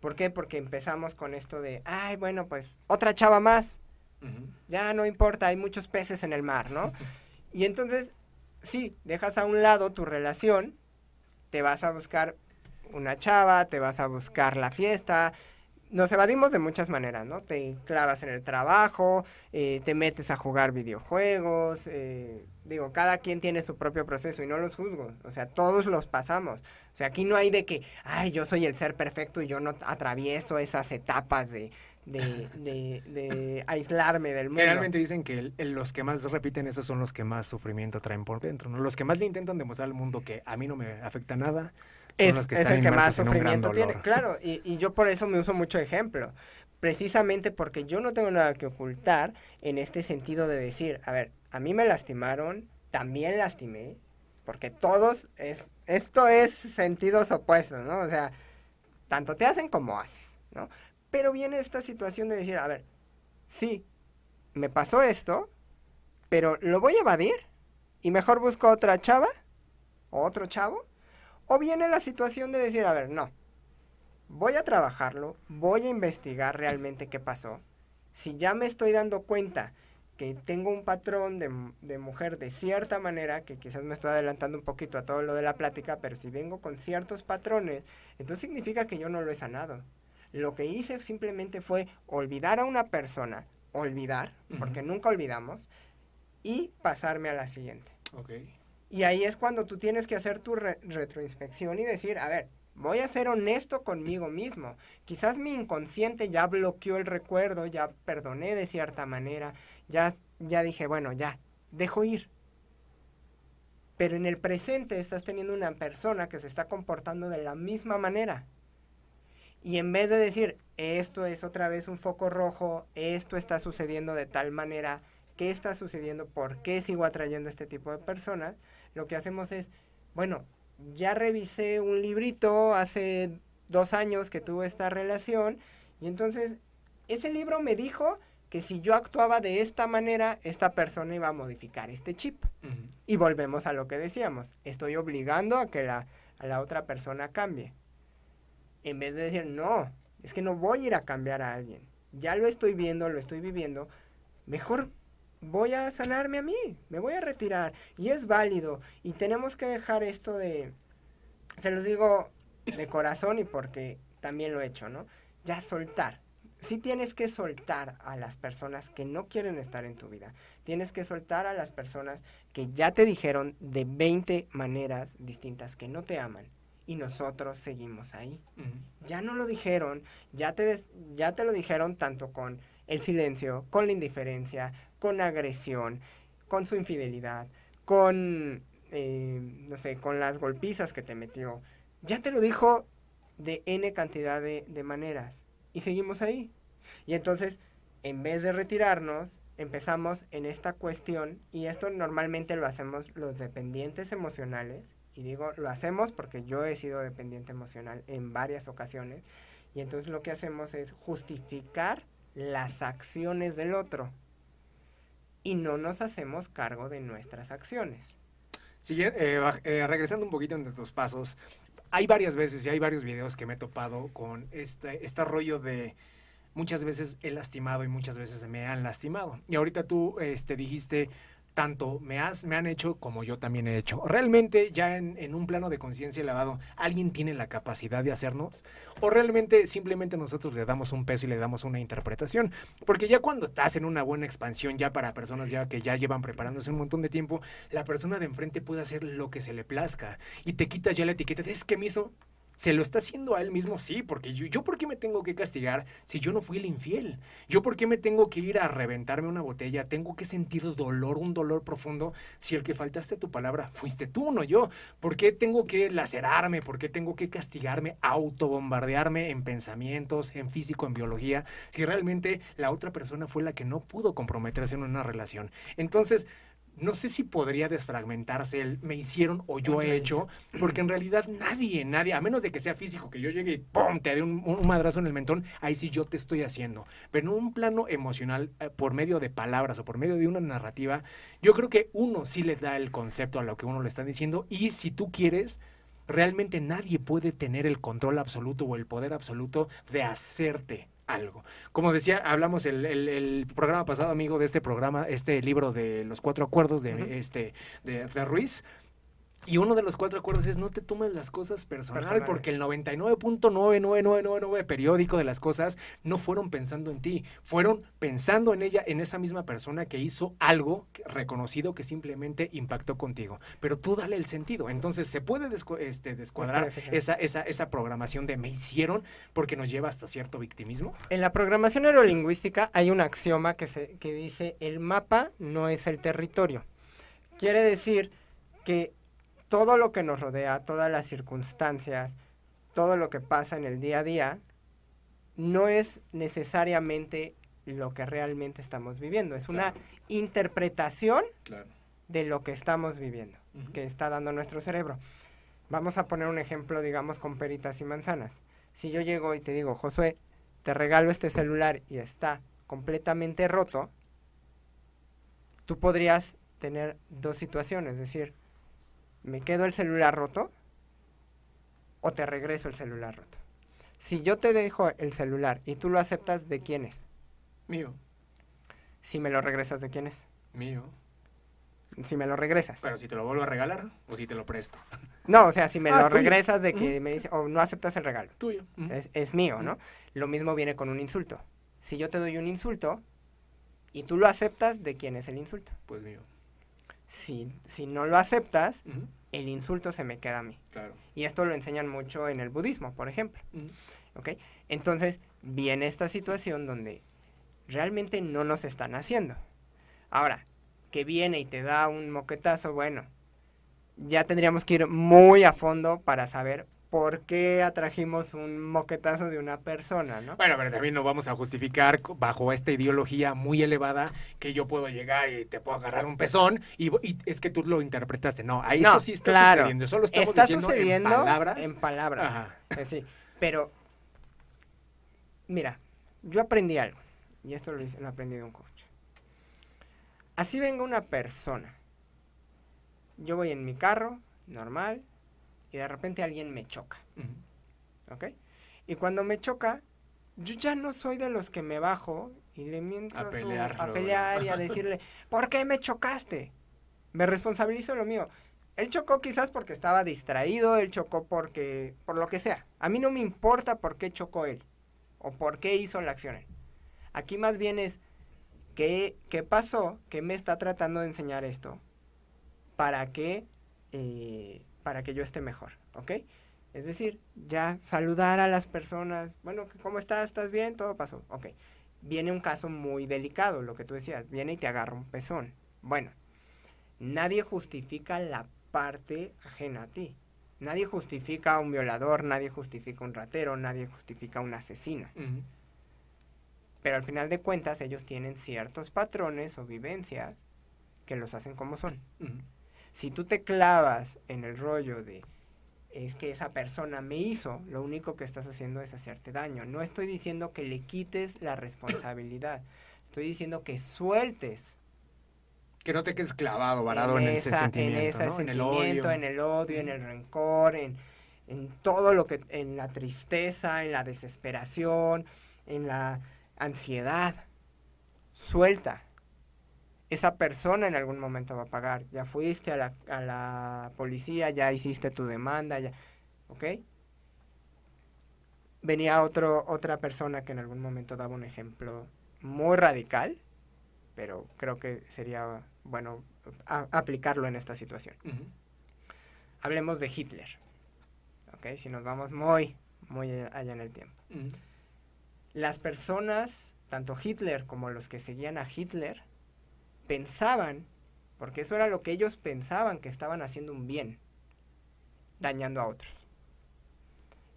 ¿Por qué? Porque empezamos con esto de, ay, bueno, pues otra chava más. Ya no importa, hay muchos peces en el mar, ¿no? Y entonces, sí, dejas a un lado tu relación, te vas a buscar una chava, te vas a buscar la fiesta. Nos evadimos de muchas maneras, ¿no? Te clavas en el trabajo, eh, te metes a jugar videojuegos, eh, digo, cada quien tiene su propio proceso y no los juzgo, o sea, todos los pasamos. O sea, aquí no hay de que, ay, yo soy el ser perfecto y yo no atravieso esas etapas de, de, de, aislarme del mundo. Generalmente dicen que los que más repiten eso son los que más sufrimiento traen por dentro, ¿no? Los que más le intentan demostrar al mundo que a mí no me afecta nada, es, los que es están el que más sufrimiento tiene. Claro, y, y yo por eso me uso mucho ejemplo. Precisamente porque yo no tengo nada que ocultar en este sentido de decir, a ver, a mí me lastimaron, también lastimé, porque todos es, esto es sentidos opuestos, ¿no? O sea, tanto te hacen como haces, ¿no? Pero viene esta situación de decir, a ver, sí, me pasó esto, pero lo voy a evadir y mejor busco otra chava o otro chavo. O viene la situación de decir, a ver, no, voy a trabajarlo, voy a investigar realmente qué pasó. Si ya me estoy dando cuenta que tengo un patrón de, de, mujer de cierta manera, que quizás me estoy adelantando un poquito a todo lo de la plática, pero si vengo con ciertos patrones, entonces significa que yo no lo he sanado. Lo que hice simplemente fue olvidar a una persona, olvidar, uh -huh. porque nunca olvidamos, y pasarme a la siguiente. Okay. Y ahí es cuando tú tienes que hacer tu re retroinspección y decir, a ver, voy a ser honesto conmigo mismo. Quizás mi inconsciente ya bloqueó el recuerdo, ya perdoné de cierta manera, ya, ya dije, bueno, ya, dejo ir. Pero en el presente estás teniendo una persona que se está comportando de la misma manera. Y en vez de decir, esto es otra vez un foco rojo, esto está sucediendo de tal manera, ¿qué está sucediendo? ¿Por qué sigo atrayendo este tipo de personas? Lo que hacemos es, bueno, ya revisé un librito hace dos años que tuve esta relación y entonces ese libro me dijo que si yo actuaba de esta manera, esta persona iba a modificar este chip. Uh -huh. Y volvemos a lo que decíamos, estoy obligando a que la, a la otra persona cambie. En vez de decir, no, es que no voy a ir a cambiar a alguien. Ya lo estoy viendo, lo estoy viviendo. Mejor voy a sanarme a mí, me voy a retirar. Y es válido. Y tenemos que dejar esto de, se los digo de corazón y porque también lo he hecho, ¿no? Ya soltar. Sí tienes que soltar a las personas que no quieren estar en tu vida. Tienes que soltar a las personas que ya te dijeron de 20 maneras distintas que no te aman. Y nosotros seguimos ahí. Uh -huh. Ya no lo dijeron, ya te, ya te lo dijeron tanto con el silencio, con la indiferencia, con agresión, con su infidelidad, con, eh, no sé, con las golpizas que te metió. Ya te lo dijo de N cantidad de, de maneras. Y seguimos ahí. Y entonces, en vez de retirarnos, empezamos en esta cuestión, y esto normalmente lo hacemos los dependientes emocionales, y digo, lo hacemos porque yo he sido dependiente emocional en varias ocasiones, y entonces lo que hacemos es justificar las acciones del otro y no nos hacemos cargo de nuestras acciones. Sigue, eh, eh, regresando un poquito entre tus pasos, hay varias veces y hay varios videos que me he topado con este, este rollo de muchas veces he lastimado y muchas veces me han lastimado. Y ahorita tú este, dijiste, tanto me, has, me han hecho como yo también he hecho. ¿Realmente ya en, en un plano de conciencia elevado alguien tiene la capacidad de hacernos? ¿O realmente simplemente nosotros le damos un peso y le damos una interpretación? Porque ya cuando estás en una buena expansión, ya para personas ya que ya llevan preparándose un montón de tiempo, la persona de enfrente puede hacer lo que se le plazca y te quitas ya la etiqueta de es que me hizo ¿Se lo está haciendo a él mismo? Sí, porque yo, yo ¿por qué me tengo que castigar si yo no fui el infiel? ¿Yo por qué me tengo que ir a reventarme una botella? ¿Tengo que sentir dolor, un dolor profundo, si el que faltaste tu palabra fuiste tú, no yo? ¿Por qué tengo que lacerarme? ¿Por qué tengo que castigarme, autobombardearme en pensamientos, en físico, en biología, si realmente la otra persona fue la que no pudo comprometerse en una relación? Entonces, no sé si podría desfragmentarse el me hicieron o yo he hecho, porque en realidad nadie, nadie, a menos de que sea físico, que yo llegue y ¡pum! te dé un, un, madrazo en el mentón, ahí sí yo te estoy haciendo. Pero en un plano emocional, eh, por medio de palabras o por medio de una narrativa, yo creo que uno sí le da el concepto a lo que uno le está diciendo y si tú quieres, realmente nadie puede tener el control absoluto o el poder absoluto de hacerte algo. Como decía, hablamos el, el, programa pasado, amigo, de este programa, este libro de los cuatro acuerdos de, este, de, de Ruiz. Y uno de los cuatro acuerdos es no te tomes las cosas personal, porque el 99.99999 periódico de las cosas no fueron pensando en ti, fueron pensando en ella, en esa misma persona que hizo algo reconocido que simplemente impactó contigo. Pero tú dale el sentido. Entonces se puede este, descuadrar esa, esa, esa programación de me hicieron porque nos lleva hasta cierto victimismo. En la programación neurolingüística hay un axioma que, se, que dice el mapa no es el territorio. Quiere decir que todo lo que nos rodea, todas las circunstancias, todo lo que pasa en el día a día, no es necesariamente lo que realmente estamos viviendo. Es una interpretación de lo que estamos viviendo, que está dando nuestro cerebro. Vamos a poner un ejemplo, digamos, con peritas y manzanas. Si yo llego y te digo, Josué, te regalo este celular y está completamente roto, tú podrías tener dos situaciones, es decir, ¿me quedo el celular roto o te regreso el celular roto? Si yo te dejo el celular y tú lo aceptas, ¿de quién es? Mío. Si me lo regresas, ¿de quién es? Mío. Si me lo regresas. Pero si te lo vuelvo a regalar o si te lo presto. No, o sea, si me ah, lo regresas de que me dice, o no aceptas el regalo. Tuyo. es, es, mío, ¿no? Lo mismo viene con un insulto. Si yo te doy un insulto y tú lo aceptas, ¿de quién es el insulto? Pues mío si, si no lo aceptas, el insulto se me queda a mí. Claro. Y esto lo enseñan mucho en el budismo, por ejemplo. Entonces, viene esta situación donde realmente no nos están haciendo. Ahora, que viene y te da un moquetazo, bueno, ya tendríamos que ir muy a fondo para saber por qué atrajimos un moquetazo de una persona, ¿no? Bueno, pero también no vamos a justificar bajo esta ideología muy elevada que yo puedo llegar y te puedo agarrar un pezón y, es que tú lo interpretaste. No, ahí eso sí está sucediendo. Eso lo estamos está diciendo sucediendo en palabras. En palabras. Ajá. Eh, sí, pero mira, yo aprendí algo y esto lo, lo aprendí de un coach. Así venga una persona. Yo voy en mi carro, normal, y de repente alguien me choca. ¿Ok? Y cuando me choca, yo ya no soy de los que me bajo y le miento a, pelear, a pelear y a decirle, ¿por qué me chocaste? Me responsabilizo lo mío. Él chocó quizás porque estaba distraído, él chocó porque, por lo que sea. A mí no me importa por qué chocó él o por qué hizo la acción Aquí más bien es, ¿qué, qué pasó? ¿Qué me está tratando de enseñar esto? Para que eh, para que yo esté mejor, ¿ok? Es decir, ya saludar a las personas, bueno, ¿cómo estás? ¿Estás bien? Todo pasó, ok. Viene un caso muy delicado, lo que tú decías, viene y te agarra un pezón. Bueno, nadie justifica la parte ajena a ti. Nadie justifica a un violador, nadie justifica a un ratero, nadie justifica a un asesino. Pero al final de cuentas ellos tienen ciertos patrones o vivencias que los hacen como son. Si tú te clavas en el rollo de es que esa persona me hizo, lo único que estás haciendo es hacerte daño. No estoy diciendo que le quites la responsabilidad, estoy diciendo que sueltes. Que no te quedes clavado, varado en, ese sentimiento, en, el odio, en el odio, en el rencor, en, en todo lo que, en la tristeza, en la desesperación, en la ansiedad. Suelta, esa persona en algún momento va a pagar. Ya fuiste a la, a la policía, ya hiciste tu demanda, ya, ¿ok? Venía otro, otra persona que en algún momento daba un ejemplo muy radical, pero creo que sería bueno aplicarlo en esta situación. Hablemos de Hitler, ¿ok? Si nos vamos muy, muy allá en el tiempo. Las personas, tanto Hitler como los que seguían a Hitler, pensaban, porque eso era lo que ellos pensaban que estaban haciendo un bien, dañando a otros.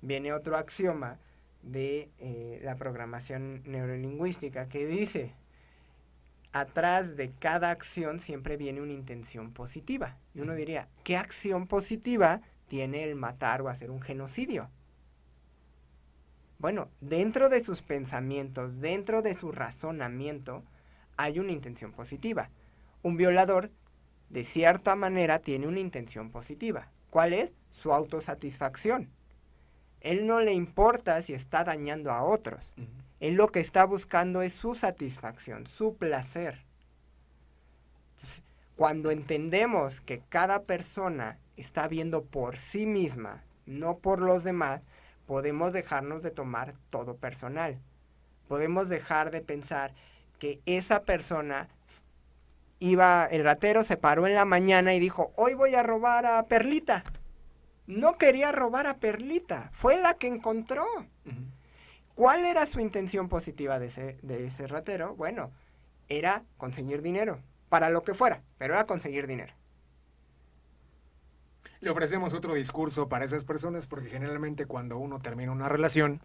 Viene otro axioma de eh, la programación neurolingüística que dice, atrás de cada acción siempre viene una intención positiva. Y uno diría, ¿qué acción positiva tiene el matar o hacer un genocidio? Bueno, dentro de sus pensamientos, dentro de su razonamiento, hay una intención positiva. Un violador, de cierta manera, tiene una intención positiva. ¿Cuál es? Su autosatisfacción. Él no le importa si está dañando a otros. Él lo que está buscando es su satisfacción, su placer. cuando entendemos que cada persona está viendo por sí misma, no por los demás, podemos dejarnos de tomar todo personal. Podemos dejar de pensar que esa persona iba, el ratero se paró en la mañana y dijo, hoy voy a robar a Perlita. No quería robar a Perlita, fue la que encontró. ¿Cuál era su intención positiva de ese, de ese ratero? Bueno, era conseguir dinero, para lo que fuera, pero era conseguir dinero. Le ofrecemos otro discurso para esas personas porque generalmente cuando uno termina una relación,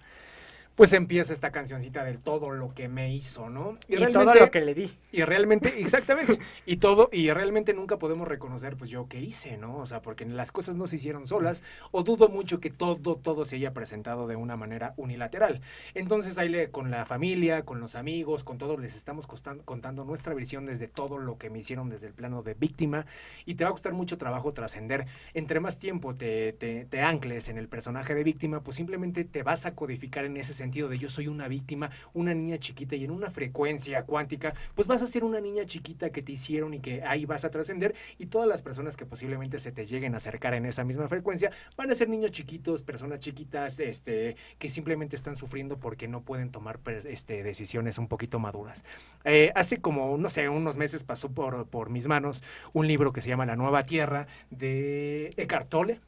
pues empieza esta cancioncita del todo lo que me hizo, ¿no? Y, todo lo que le di. Y realmente, exactamente, y todo, y realmente nunca podemos reconocer, pues yo qué hice, ¿no? O sea, porque las cosas no se hicieron solas, o dudo mucho que todo, todo se haya presentado de una manera unilateral. Entonces, ahí le, con la familia, con los amigos, con todos, les estamos contando nuestra visión desde todo lo que me hicieron desde el plano de víctima, y te va a costar mucho trabajo trascender. Entre más tiempo te, te, te ancles en el personaje de víctima, pues simplemente te vas a codificar en ese sentido sentido de yo soy una víctima, una niña chiquita y en una frecuencia cuántica, pues vas a ser una niña chiquita que te hicieron y que ahí vas a trascender y todas las personas que posiblemente se te lleguen a acercar en esa misma frecuencia van a ser niños chiquitos, personas chiquitas, este, que simplemente están sufriendo porque no pueden tomar pues, este, decisiones un poquito maduras. Eh, hace como, no sé, unos meses pasó por, por mis manos un libro que se llama La Nueva Tierra de Eckhart Tolle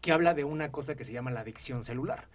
que habla de una cosa que se llama la adicción celular.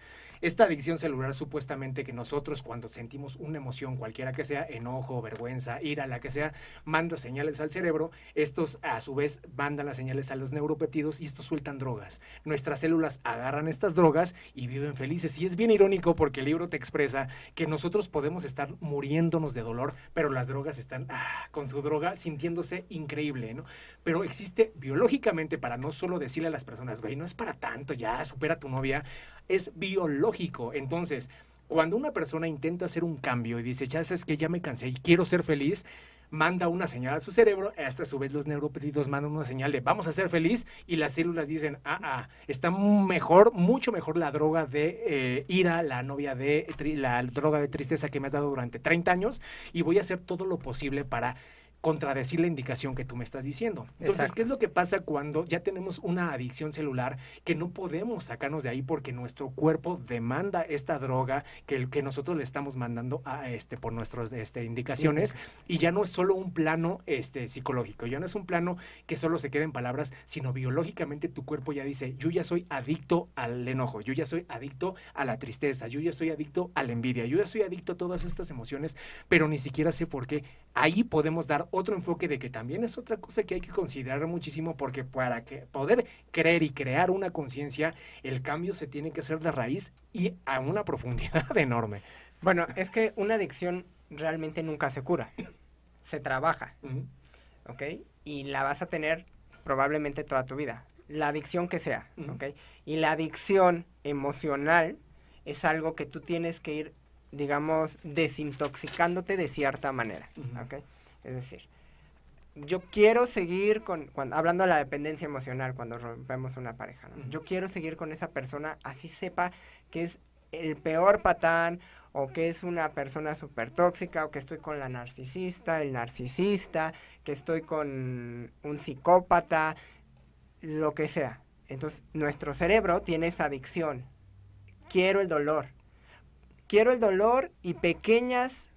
Esta adicción celular supuestamente que nosotros cuando sentimos una emoción cualquiera que sea, enojo, vergüenza, ira, la que sea, manda señales al cerebro, estos a su vez mandan las señales a los neuropetidos y estos sueltan drogas. Nuestras células agarran estas drogas y viven felices. Y es bien irónico porque el libro te expresa que nosotros podemos estar muriéndonos de dolor, pero las drogas están ah, con su droga sintiéndose increíble, ¿no? Pero existe biológicamente para no solo decirle a las personas, güey, no es para tanto, ya supera tu novia, es biológico. Entonces, cuando una persona intenta hacer un cambio y dice, ya sabes que ya me cansé y quiero ser feliz, manda una señal a su cerebro, hasta a su vez los neuropetidos mandan una señal de vamos a ser feliz y las células dicen, ah, ah, está mejor, mucho mejor la droga de eh, ira, la novia de, la droga de tristeza que me has dado durante 30 años y voy a hacer todo lo posible para contradecir la indicación que tú me estás diciendo. Entonces, ¿qué es lo que pasa cuando ya tenemos una adicción celular que no podemos sacarnos de ahí porque nuestro cuerpo demanda esta droga que, que nosotros le estamos mandando a este por nuestras este, indicaciones y ya no es solo un plano este, psicológico, ya no es un plano que solo se queda en palabras, sino biológicamente tu cuerpo ya dice, yo ya soy adicto al enojo, yo ya soy adicto a la tristeza, yo ya soy adicto a la envidia, yo ya soy adicto a todas estas emociones, pero ni siquiera sé por qué. Ahí podemos dar otro enfoque de que también es otra cosa que hay que considerar muchísimo porque para que poder creer y crear una conciencia, el cambio se tiene que hacer de raíz y a una profundidad enorme. Bueno, es que una adicción realmente nunca se cura, se trabaja, ¿ok? Y la vas a tener probablemente toda tu vida, la adicción que sea, ¿ok? Y la adicción emocional es algo que tú tienes que ir digamos, desintoxicándote de cierta manera, ¿ok? Es decir, yo quiero seguir con, cuando, hablando de la dependencia emocional cuando rompemos una pareja, Yo quiero seguir con esa persona, así sepa que es el peor patán o que es una persona súper tóxica o que estoy con la narcisista, el narcisista, que estoy con un psicópata, lo que sea. Entonces, nuestro cerebro tiene esa adicción. Quiero el dolor. Quiero el dolor y pequeñas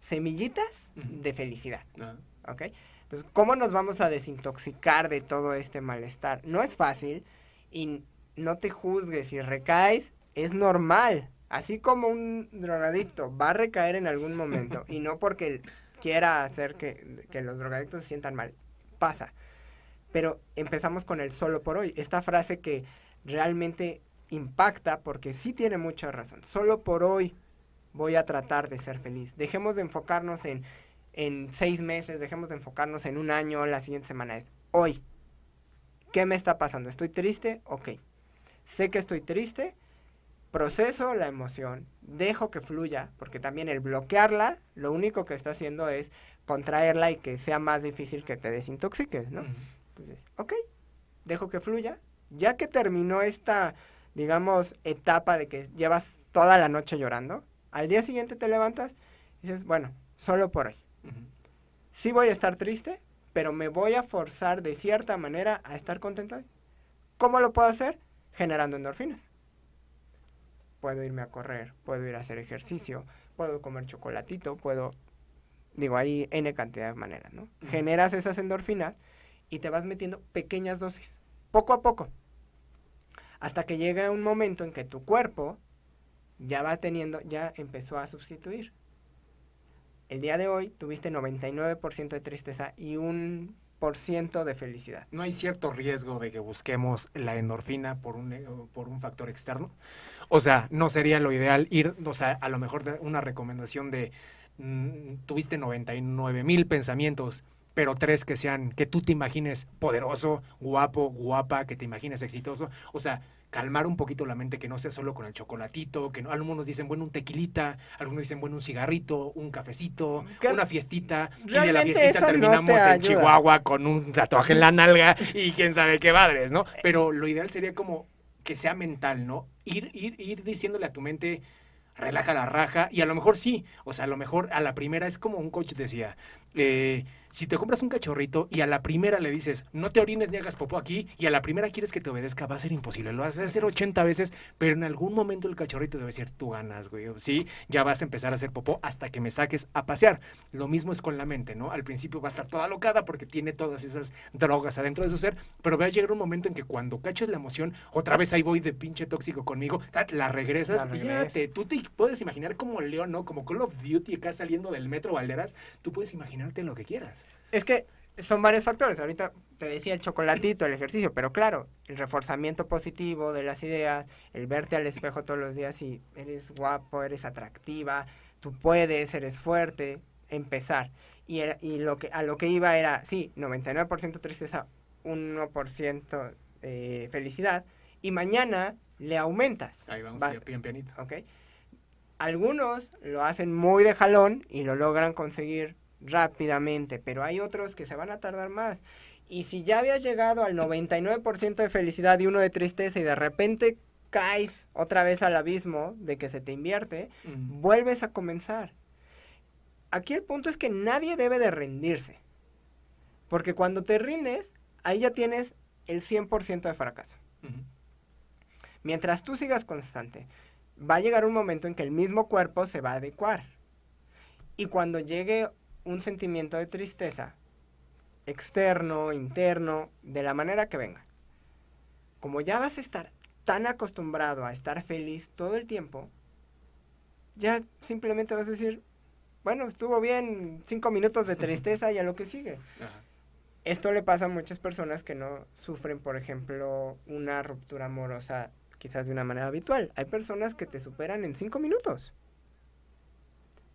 semillitas de felicidad. Ah. ¿Ok? Entonces, ¿cómo nos vamos a desintoxicar de todo este malestar? No es fácil y no te juzgues si recaes, es normal. Así como un drogadicto va a recaer en algún momento y no porque quiera hacer que, que los drogadictos se sientan mal, pasa. Pero empezamos con el solo por hoy. Esta frase que realmente impacta porque sí tiene mucha razón. Solo por hoy voy a tratar de ser feliz. Dejemos de enfocarnos en, en seis meses, dejemos de enfocarnos en un año, la siguiente semana es hoy. ¿Qué me está pasando? ¿Estoy triste? Ok. Sé que estoy triste, proceso la emoción, dejo que fluya, porque también el bloquearla, lo único que está haciendo es contraerla y que sea más difícil que te desintoxiques, ¿no? Entonces, ok, dejo que fluya. Ya que terminó esta digamos, etapa de que llevas toda la noche llorando, al día siguiente te levantas y dices, bueno, solo por hoy. Sí voy a estar triste, pero me voy a forzar de cierta manera a estar contento. ¿Cómo lo puedo hacer? Generando endorfinas. Puedo irme a correr, puedo ir a hacer ejercicio, puedo comer chocolatito, puedo, digo, hay N cantidad de maneras, ¿no? Generas esas endorfinas y te vas metiendo pequeñas dosis, poco a poco, hasta que llega un momento en que tu cuerpo ya va teniendo, ya empezó a sustituir. El día de hoy tuviste 99% de tristeza y un por ciento de felicidad. ¿No hay cierto riesgo de que busquemos la endorfina por un, eh, por un factor externo? O sea, ¿no sería lo ideal ir, o sea, a lo mejor una recomendación de mm, tuviste 99 mil pensamientos, pero tres que sean, que tú te imagines poderoso, guapo, guapa, que te imagines exitoso? O sea, calmar un poquito la mente, que no sea solo con el chocolatito, que no, algunos dicen, bueno, un tequilita, algunos dicen, bueno, un cigarrito, un cafecito, una fiestita, y de la fiestita terminamos en Chihuahua con un tatuaje en la nalga y quién sabe qué madres, ¿no? Pero lo ideal sería como que sea mental, ¿no? Ir, ir, ir diciéndole a tu mente, relaja la raja, y a lo mejor sí, o sea, a lo mejor a la primera es como un coach decía, eh, si te compras un cachorrito y a la primera le dices, no te orines ni hagas popó aquí, y a la primera quieres que te obedezca, va a ser imposible. Lo vas a hacer 80 veces, pero en algún momento el cachorrito debe decir, tú ganas, güey. Sí, ya vas a empezar a hacer popó hasta que me saques a pasear. Lo mismo es con la mente, ¿no? Al principio va a estar toda locada porque tiene todas esas drogas adentro de su ser, pero va a llegar un momento en que cuando caches la emoción, otra vez ahí voy de pinche tóxico conmigo, la regresas y ya te, tú te puedes imaginar como León, ¿no? Como Call of Duty acá saliendo del metro Valderas, tú puedes imaginarte lo que quieras. Es que son varios factores. Ahorita te decía el chocolatito, el ejercicio, pero claro, el reforzamiento positivo de las ideas, el verte al espejo todos los días y eres guapo, eres atractiva, tú puedes, eres fuerte, empezar. Y, y lo que, a lo que iba era, sí, 99% tristeza, 1% eh, felicidad, y mañana le aumentas. Ahí vamos, Va, bien pianito. Ok. Algunos lo hacen muy de jalón y lo logran conseguir rápidamente, pero hay otros que se van a tardar más. Y si ya habías llegado al 99% de felicidad y uno de tristeza y de repente caes otra vez al abismo de que se te invierte, vuelves a comenzar. Aquí el punto es que nadie debe de rendirse. Porque cuando te rindes, ahí ya tienes el 100% de fracaso. Mientras tú sigas constante, va a llegar un momento en que el mismo cuerpo se va a adecuar. Y cuando llegue un sentimiento de tristeza, externo, interno, de la manera que venga. Como ya vas a estar tan acostumbrado a estar feliz todo el tiempo, ya simplemente vas a decir, bueno, estuvo bien, cinco minutos de tristeza y a lo que sigue. Esto le pasa a muchas personas que no sufren, por ejemplo, una ruptura amorosa quizás de una manera habitual. Hay personas que te superan en cinco minutos.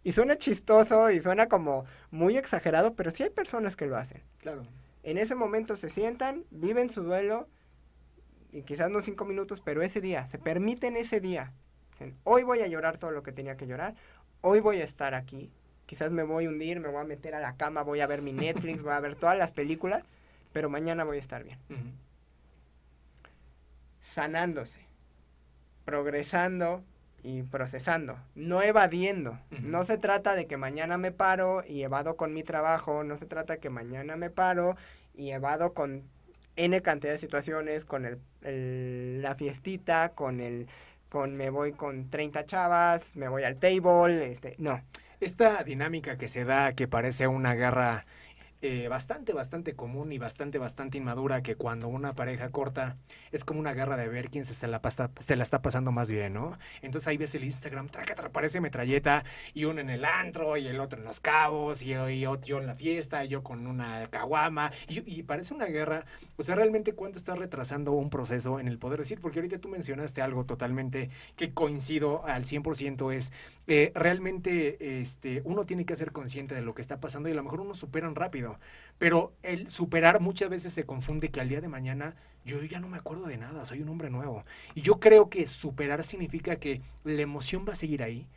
Y suena chistoso y suena como muy exagerado, pero sí hay personas que lo hacen. Claro. En ese momento se sientan, viven su duelo, y quizás no cinco minutos, pero ese día, se permiten ese día. Hoy voy a llorar todo lo que tenía que llorar, hoy voy a estar aquí, quizás me voy a hundir, me voy a meter a la cama, voy a ver mi Netflix, voy a ver todas las películas, pero mañana voy a estar bien. Sanándose, progresando, y procesando, no evadiendo. No se trata de que mañana me paro y evado con mi trabajo, no se trata de que mañana me paro y evado con N cantidad de situaciones, con el, la fiestita, con el con me voy con 30 chavas, me voy al table, este, no. Esta dinámica que se da que parece una guerra eh, bastante, bastante común y bastante, bastante inmadura que cuando una pareja corta es como una guerra de ver quién se, la, pasta, se la está pasando más bien, ¿no? Entonces ahí ves el Instagram, traca, parece metralleta y uno en el antro y el otro en los cabos y, yo en la fiesta y yo con una caguama y, parece una guerra. O sea, realmente cuánto estás retrasando un proceso en el poder decir, porque ahorita tú mencionaste algo totalmente que coincido al 100% es eh, realmente este, uno tiene que ser consciente de lo que está pasando y a lo mejor uno superan rápido. Pero el superar muchas veces se confunde que al día de mañana yo ya no me acuerdo de nada, soy un hombre nuevo. Y yo creo que superar significa que la emoción va a seguir ahí.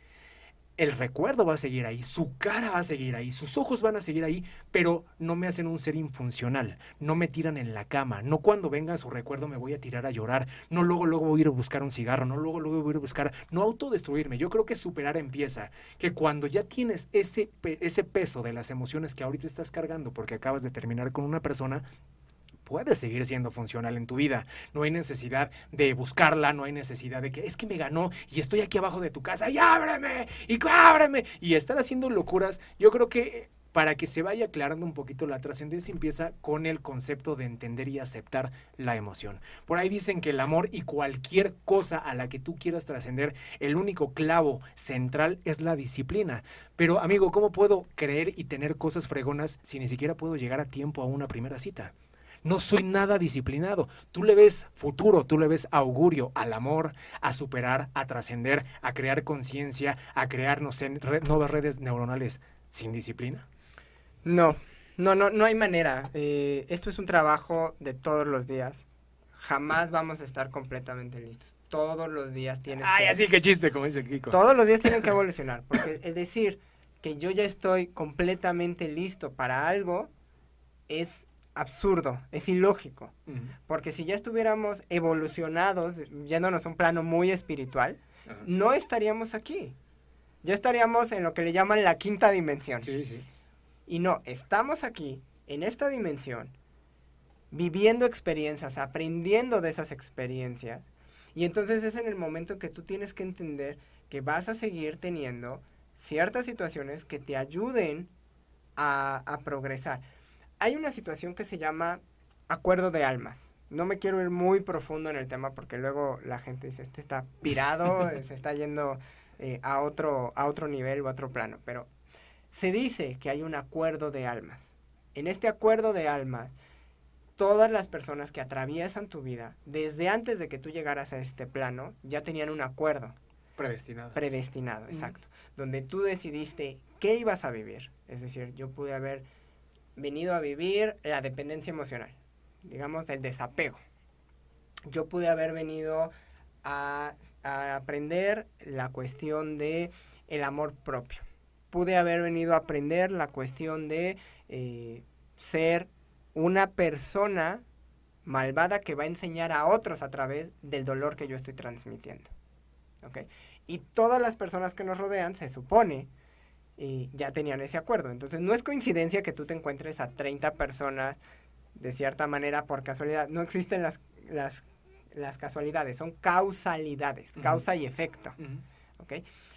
El recuerdo va a seguir ahí, su cara va a seguir ahí, sus ojos van a seguir ahí, pero no me hacen un ser infuncional, no me tiran en la cama, no cuando venga su recuerdo me voy a tirar a llorar, no luego luego voy a ir a buscar un cigarro, no luego luego voy a ir a buscar, no autodestruirme. Yo creo que superar empieza, que cuando ya tienes ese, ese peso de las emociones que ahorita estás cargando porque acabas de terminar con una persona, puedes seguir siendo funcional en tu vida. No hay necesidad de buscarla, no hay necesidad de que es que me ganó y estoy aquí abajo de tu casa y ábreme y ábreme y estar haciendo locuras. Yo creo que para que se vaya aclarando un poquito la trascendencia empieza con el concepto de entender y aceptar la emoción. Por ahí dicen que el amor y cualquier cosa a la que tú quieras trascender, el único clavo central es la disciplina. Pero amigo, ¿cómo puedo creer y tener cosas fregonas si ni siquiera puedo llegar a tiempo a una primera cita? No soy nada disciplinado. Tú le ves futuro, tú le ves augurio al amor, a superar, a trascender, a crear conciencia, a crear, no sé, nuevas redes neuronales sin disciplina. No, no, no, no hay manera. Eh, esto es un trabajo de todos los días. Jamás vamos a estar completamente listos. Todos los días tienes Ay, así que chiste, como dice Kiko. Todos los días tienen que evolucionar. Porque es decir que yo ya estoy completamente listo para algo es absurdo, es ilógico. Porque si ya estuviéramos evolucionados, yéndonos a un plano muy espiritual, no estaríamos aquí. Ya estaríamos en lo que le llaman la quinta dimensión. Sí, sí. Y no, estamos aquí, en esta dimensión, viviendo experiencias, aprendiendo de esas experiencias. Y entonces es en el momento que tú tienes que entender que vas a seguir teniendo ciertas situaciones que te ayuden a, a progresar hay una situación que se llama acuerdo de almas. No me quiero ir muy profundo en el tema porque luego la gente dice, este está pirado, se está yendo eh, a, otro, a otro nivel o a otro plano. Pero se dice que hay un acuerdo de almas. En este acuerdo de almas, todas las personas que atraviesan tu vida, desde antes de que tú llegaras a este plano, ya tenían un acuerdo. Predestinado. Predestinado, exacto. Donde tú decidiste qué ibas a vivir. Es decir, yo pude haber venido a vivir la dependencia emocional, digamos el desapego. Yo pude haber venido a, aprender la cuestión de el amor propio. Pude haber venido a aprender la cuestión de eh, ser una persona malvada que va a enseñar a otros a través del dolor que yo estoy transmitiendo. Y todas las personas que nos rodean se supone ya tenían ese acuerdo. Entonces no es coincidencia que tú te encuentres a 30 personas de cierta manera por casualidad. No existen las, las, las casualidades, son causalidades, causa y efecto.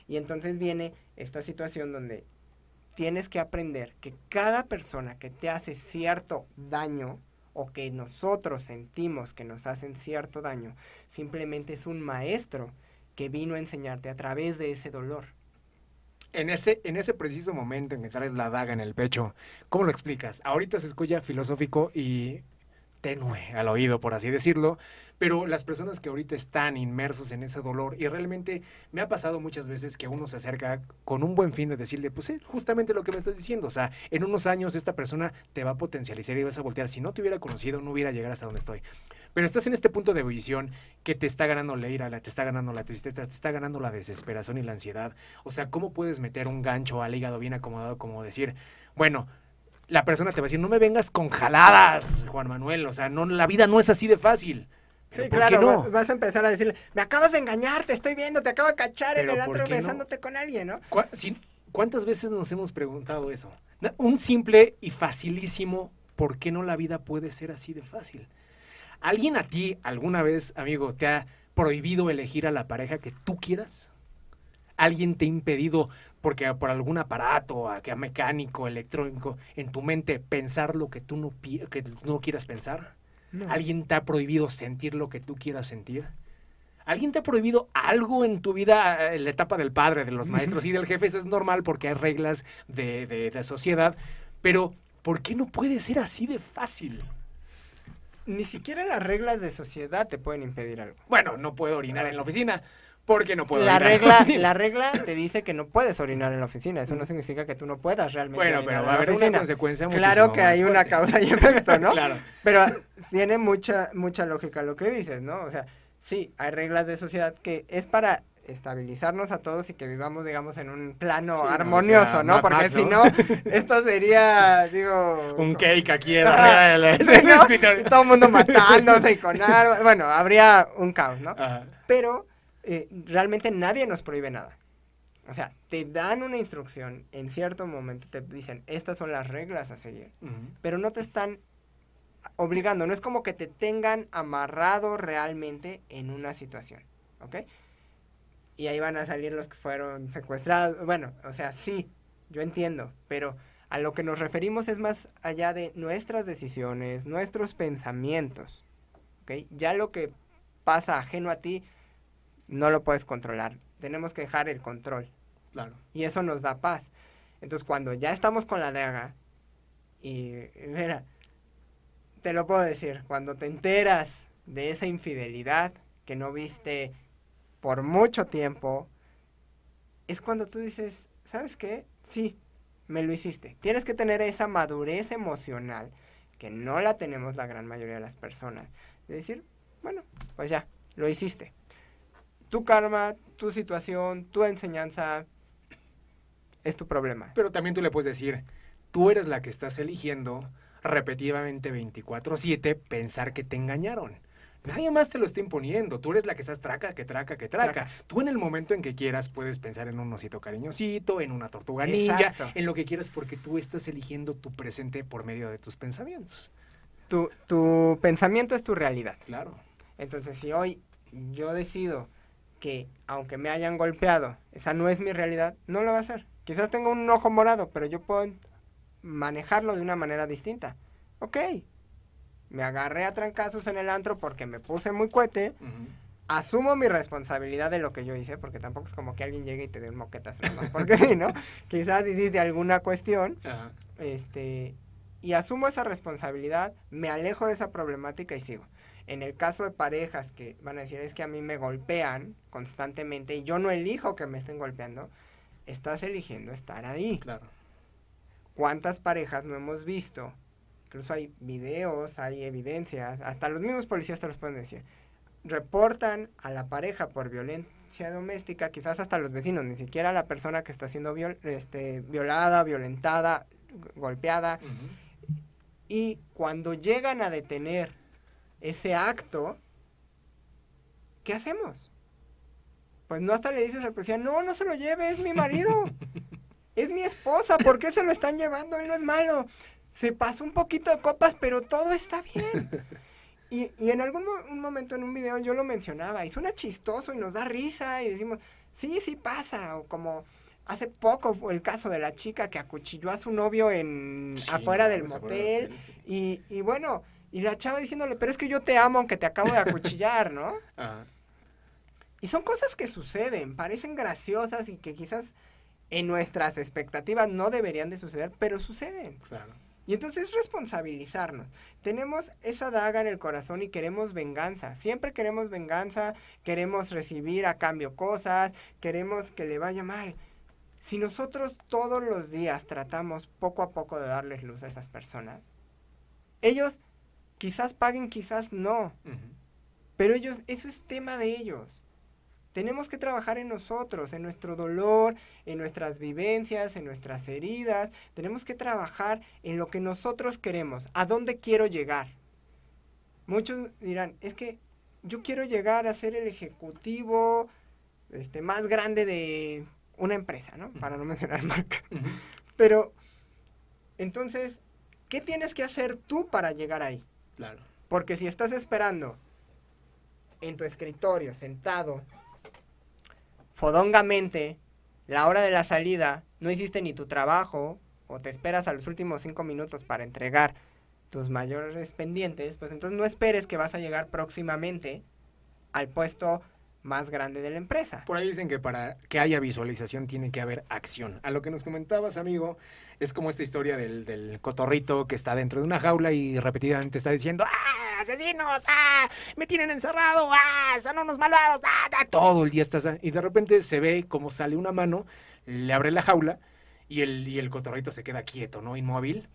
Y entonces viene esta situación donde tienes que aprender que cada persona que te hace cierto daño o que nosotros sentimos que nos hacen cierto daño, simplemente es un maestro que vino a enseñarte a través de ese dolor en ese, en ese preciso momento en que traes la daga en el pecho, ¿cómo lo explicas? Ahorita se escucha filosófico y tenue al oído, por así decirlo, pero las personas que ahorita están inmersos en ese dolor, y realmente me ha pasado muchas veces que uno se acerca con un buen fin de decirle, pues es justamente lo que me estás diciendo, o sea, en unos años esta persona te va a potencializar y vas a voltear, si no te hubiera conocido, no hubiera llegado hasta donde estoy. Pero estás en este punto de ebullición que te está ganando la ira, te está ganando la tristeza, te está ganando la desesperación y la ansiedad. O sea, ¿cómo puedes meter un gancho al hígado bien acomodado como decir, bueno, la persona te va a decir, no me vengas con jaladas, Juan Manuel, o sea, no, la vida no es así de fácil. Sí, claro, no? vas a empezar a decirle, me acabas de engañar, te estoy viendo, te acabo de cachar en el antro besándote con alguien, ¿no? ¿Cuántas veces nos hemos preguntado eso? Un simple y facilísimo, ¿por qué no la vida puede ser así de fácil? ¿Alguien a ti alguna vez, amigo, te ha prohibido elegir a la pareja que tú quieras? ¿Alguien te ha impedido porque por algún aparato, que mecánico, electrónico, en tu mente pensar lo que tú no, que no quieras pensar? ¿Alguien te ha prohibido sentir lo que tú quieras sentir? ¿Alguien te ha prohibido algo en tu vida, en la etapa del padre, de los maestros y del jefe? Eso es normal porque hay reglas de, de, de sociedad. Pero, ¿por qué no puede ser así de fácil? Ni siquiera las reglas de sociedad te pueden impedir algo. Bueno, no puedo orinar en la oficina porque no puedo la regla la, regla te dice que no puedes orinar en la oficina. Eso no significa que tú no puedas realmente bueno pero va a haber una consecuencia claro que hay una causa y efecto no claro. Pero tiene mucha mucha lógica lo que dices no o sea sí hay reglas de sociedad que es para estabilizarnos a todos y que vivamos, digamos, en un plano Sí, no, armonioso, o sea, ¿no? Porque si ¿no? esto sería, digo... Un cake aquí en arriba del. Todo el mundo matándose y con armas. Bueno, habría un caos, ¿no? Ajá. Pero eh, realmente nadie nos prohíbe nada. O sea, te dan una instrucción, en cierto momento te dicen, estas son las reglas a seguir, pero no te están obligando, no es como que te tengan amarrado realmente en una situación, ¿ok? Y ahí van a salir los que fueron secuestrados, bueno, o sea, sí, yo entiendo, pero a lo que nos referimos es más allá de nuestras decisiones, nuestros pensamientos, ¿ok? Ya lo que pasa ajeno a ti, no lo puedes controlar, tenemos que dejar el control. Claro. Y eso nos da paz. Entonces, cuando ya estamos con la daga, y mira, te lo puedo decir, cuando te enteras de esa infidelidad que no viste por mucho tiempo, es cuando tú dices, ¿sabes qué? Sí, me lo hiciste. Tienes que tener esa madurez emocional que no la tenemos la gran mayoría de las personas. De decir, bueno, pues ya, lo hiciste. Tu karma, tu situación, tu enseñanza, es tu problema. Pero también tú le puedes decir, tú eres la que estás eligiendo repetidamente 24/7 pensar que te engañaron. Nadie más te lo está imponiendo. Tú eres la que estás traca, que traca, que traca. Traca. Tú en el momento en que quieras puedes pensar en un osito cariñosito, en una tortuga ninja, Exacto. en lo que quieras porque tú estás eligiendo tu presente por medio de tus pensamientos. Tu, tu pensamiento es tu realidad. Claro. Entonces, si hoy yo decido que, aunque me hayan golpeado, esa no es mi realidad, no lo va a hacer. Quizás tenga un ojo morado, pero yo puedo manejarlo de una manera distinta. Ok, me agarré a trancazos en el antro porque me puse muy cohete, asumo mi responsabilidad de lo que yo hice, porque tampoco es como que alguien llegue y te dé un moquetazo, porque sí, ¿no? Quizás hiciste alguna cuestión, este, y asumo esa responsabilidad, me alejo de esa problemática y sigo. En el caso de parejas que van a decir es que a mí me golpean constantemente y yo no elijo que me estén golpeando, estás eligiendo estar ahí. Claro. ¿Cuántas parejas no hemos visto? Incluso hay videos, hay evidencias, hasta los mismos policías te los pueden decir. Reportan a la pareja por violencia doméstica, quizás hasta los vecinos, ni siquiera la persona que está siendo viol- este, violada, violentada, golpeada. Y cuando llegan a detener ese acto, ¿qué hacemos? Pues no hasta le dices al policía, no, no se lo lleve, es mi marido. es mi esposa, ¿por qué se lo están llevando? Él no es malo. Se pasó un poquito de copas, pero todo está bien. Y, y en algún mo- un momento en un video yo lo mencionaba, y suena chistoso y nos da risa y decimos, sí, sí pasa, o como hace poco fue el caso de la chica que acuchilló a su novio en Sí, afuera del motel, del y, y bueno, y la chava diciéndole, pero es que yo te amo aunque te acabo de acuchillar, ¿no? Ajá. Y son cosas que suceden, parecen graciosas y que quizás en nuestras expectativas no deberían de suceder, pero suceden. Claro. Y entonces es responsabilizarnos. Tenemos esa daga en el corazón y queremos venganza. Siempre queremos venganza, queremos recibir a cambio cosas, queremos que le vaya mal. Si nosotros todos los días tratamos poco a poco de darles luz a esas personas, ellos quizás paguen, quizás no. Pero ellos, eso es tema de ellos. Tenemos que trabajar en nosotros, en nuestro dolor, en nuestras vivencias, en nuestras heridas. Tenemos que trabajar en lo que nosotros queremos, a dónde quiero llegar. Muchos dirán, es que yo quiero llegar a ser el ejecutivo este, más grande de una empresa, ¿no? Para no mencionar marca. Pero, entonces, ¿qué tienes que hacer tú para llegar ahí? Claro. Porque si estás esperando en tu escritorio, sentado, fodongamente, la hora de la salida, no hiciste ni tu trabajo, o te esperas a los últimos cinco minutos para entregar tus mayores pendientes, pues entonces no esperes que vas a llegar próximamente al puesto más grande de la empresa. Por ahí dicen que para que haya visualización tiene que haber acción. A lo que nos comentabas, amigo, es como esta historia del, del cotorrito que está dentro de una jaula y repetidamente está diciendo, ¡ah, asesinos! ¡ah, me tienen encerrado! ¡ah, son unos malvados! ¡ah, ah". Todo el día estás... Y de repente se ve como sale una mano, le abre la jaula y el, y el cotorrito se queda quieto, ¿no? Inmóvil.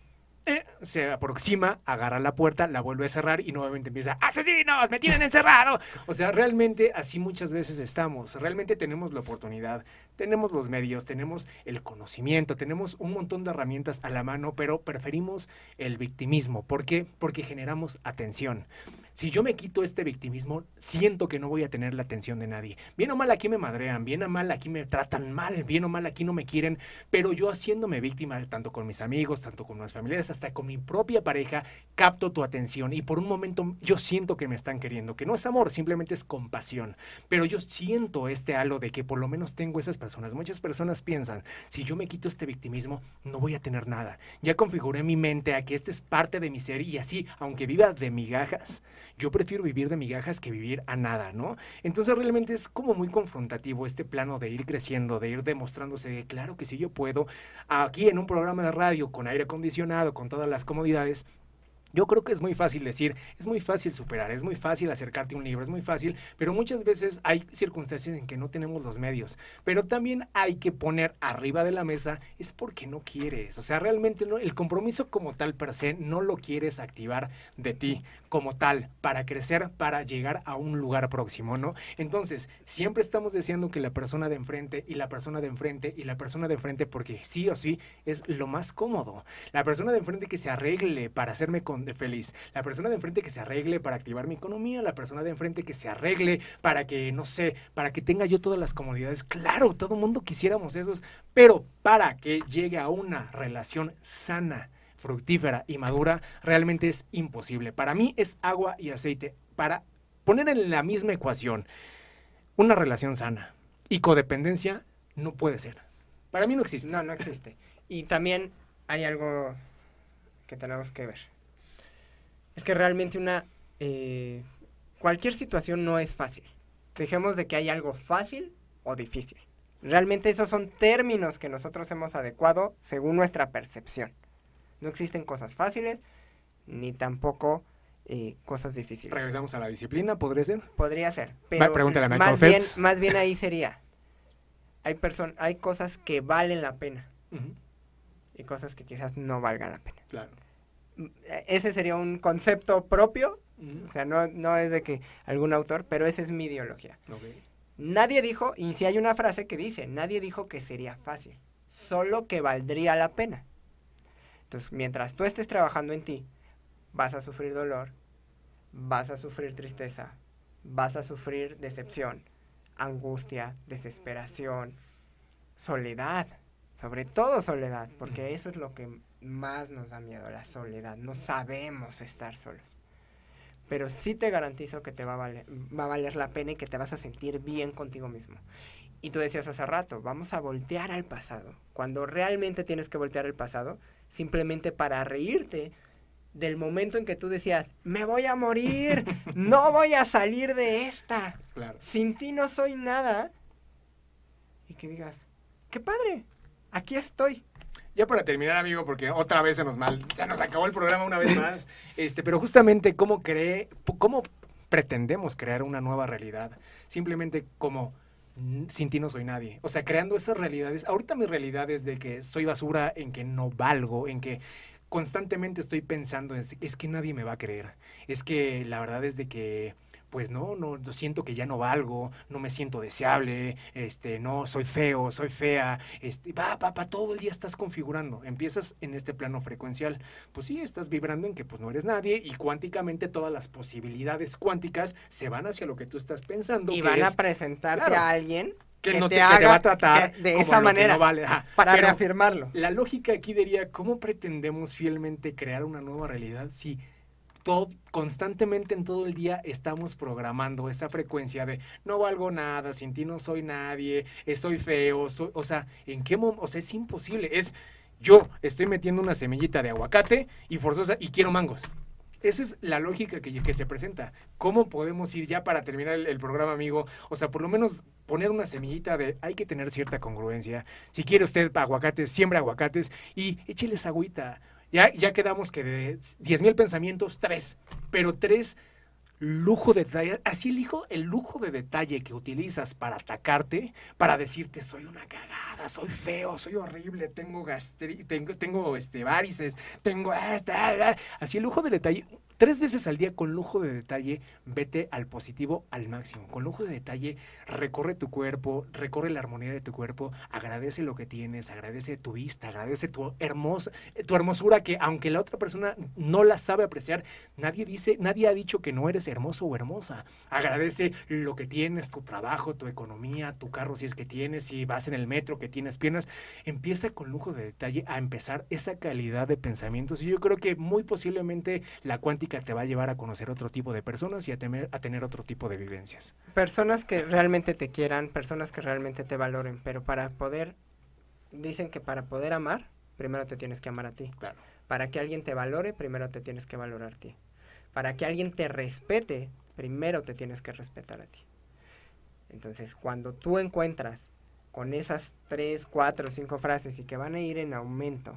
Se aproxima, agarra la puerta, la vuelve a cerrar y nuevamente empieza, asesinos, me tienen encerrado. O sea, realmente así muchas veces estamos. Realmente tenemos la oportunidad, tenemos los medios, tenemos el conocimiento, tenemos un montón de herramientas a la mano, pero preferimos el victimismo. ¿Por qué? Porque generamos atención. Si yo me quito este victimismo, siento que no voy a tener la atención de nadie. Bien o mal aquí me madrean, bien o mal aquí me tratan mal, bien o mal aquí no me quieren, pero yo haciéndome víctima, tanto con mis amigos, tanto con mis familiares, hasta con mi propia pareja, capto tu atención y por un momento yo siento que me están queriendo, que no es amor, simplemente es compasión. Pero yo siento este halo de que por lo menos tengo esas personas. Muchas personas piensan, si yo me quito este victimismo, no voy a tener nada. Ya configuré mi mente a que este es parte de mi ser y así, aunque viva de migajas, yo prefiero vivir de migajas que vivir a nada, ¿no? Entonces realmente es como muy confrontativo este plano de ir creciendo, de ir demostrándose, claro que sí yo puedo, aquí en un programa de radio con aire acondicionado, con todas las comodidades, yo creo que es muy fácil decir, es muy fácil superar, es muy fácil acercarte a un libro, es muy fácil, pero muchas veces hay circunstancias en que no tenemos los medios. Pero también hay que poner arriba de la mesa, es porque no quieres. O sea, realmente no, el compromiso como tal per se no lo quieres activar de ti como tal, para crecer, para llegar a un lugar próximo, ¿no? Entonces, siempre estamos deseando que la persona de enfrente y la persona de enfrente y la persona de enfrente, porque sí o sí es lo más cómodo. La persona de enfrente que se arregle para hacerme con feliz. La persona de enfrente que se arregle para activar mi economía, la persona de enfrente que se arregle para que, no sé, para que tenga yo todas las comodidades. Claro, todo mundo quisiéramos esos, pero para que llegue a una relación sana, fructífera y madura, realmente es imposible. Para mí es agua y aceite. Para poner en la misma ecuación una relación sana y codependencia, no puede ser. Para mí no existe. No, no existe. Y también hay algo que tenemos que ver es que realmente una... Eh, cualquier situación no es fácil. Dejemos de que hay algo fácil o difícil. Realmente esos son términos que nosotros hemos adecuado según nuestra percepción. No existen cosas fáciles ni tampoco eh, cosas difíciles. Regresamos a la disciplina, ¿podría ser? Podría ser. Pero Pregúntale a más, bien, más bien ahí sería. Hay, hay cosas que valen la pena y cosas que quizás no valgan la pena. Claro ese sería un concepto propio, o sea, no, no, es de que algún autor, pero esa es mi ideología. Nadie dijo, y si hay una frase que dice, nadie dijo que sería fácil, solo que valdría la pena. Entonces, mientras tú estés trabajando en ti, vas a sufrir dolor, vas a sufrir tristeza, vas a sufrir decepción, angustia, desesperación, soledad, sobre todo soledad, porque eso es lo que más nos da miedo, la soledad. No sabemos estar solos. Pero sí te garantizo que te va a, valer, va a valer la pena y que te vas a sentir bien contigo mismo. Y tú decías hace rato, vamos a voltear al pasado. Cuando realmente tienes que voltear al pasado, simplemente para reírte del momento en que tú decías, me voy a morir, no voy a salir de esta. Sin ti no soy nada. Y que digas, qué padre, aquí estoy. Ya para terminar, amigo, porque otra vez se nos mal, se nos acabó el programa una vez más. Este, pero justamente cómo cree, cómo pretendemos crear una nueva realidad, simplemente como sin ti no soy nadie. O sea, creando esas realidades. Ahorita mi realidad es de que soy basura, en que no valgo, en que constantemente estoy pensando es que nadie me va a creer. Es que la verdad es de que pues no, no, siento que ya no valgo, no me siento deseable, este, no, soy feo, soy fea, este, va, va, todo el día estás configurando, empiezas en este plano frecuencial, pues sí, estás vibrando en que pues no eres nadie y cuánticamente todas las posibilidades cuánticas se van hacia lo que tú estás pensando. Y van a presentarte a alguien que, no te, va a tratar de esa manera vale. para reafirmarlo. La lógica aquí diría, ¿cómo pretendemos fielmente crear una nueva realidad si constantemente en todo el día estamos programando esa frecuencia de no valgo nada, sin ti no soy nadie, soy feo, o sea, ¿en qué momento? O sea, es imposible. Es yo estoy metiendo una semillita de aguacate y forzosa y quiero mangos. Esa es la lógica que, que se presenta. ¿Cómo podemos ir ya para terminar el, el, programa, amigo? O sea, por lo menos poner una semillita de hay que tener cierta congruencia. Si quiere usted aguacates, siembra aguacates y écheles agüita. Ya, ya quedamos que de 10.000 mil pensamientos, tres. Pero tres lujo de detalle, así el, hijo, el lujo de detalle que utilizas para atacarte, para decirte soy una cagada, soy feo, soy horrible, tengo gastri tengo, tengo este varices, tengo así el lujo de detalle, Tres veces al día con lujo de detalle, vete al positivo al máximo. Con lujo de detalle, recorre tu cuerpo, recorre la armonía de tu cuerpo, agradece lo que tienes, agradece tu vista, agradece tu, tu hermosura que aunque la otra persona no la sabe apreciar, nadie dice, nadie ha dicho que no eres hermoso o hermosa. Agradece lo que tienes, tu trabajo, tu economía, tu carro si es que tienes, si vas en el metro, que tienes piernas. Empieza con lujo de detalle a empezar esa calidad de pensamientos y yo creo que muy posiblemente la cuántica te va a llevar a conocer otro tipo de personas y a, tener, a tener otro tipo de vivencias. Personas que realmente te quieran, personas que realmente te valoren, pero para poder, dicen que para poder amar, primero te tienes que amar a ti. Claro. Para que alguien te valore, primero te tienes que valorar a ti. Para que alguien te respete, primero te tienes que respetar a ti. Entonces, cuando tú encuentras con esas tres, cuatro, cinco frases y que van a ir en aumento,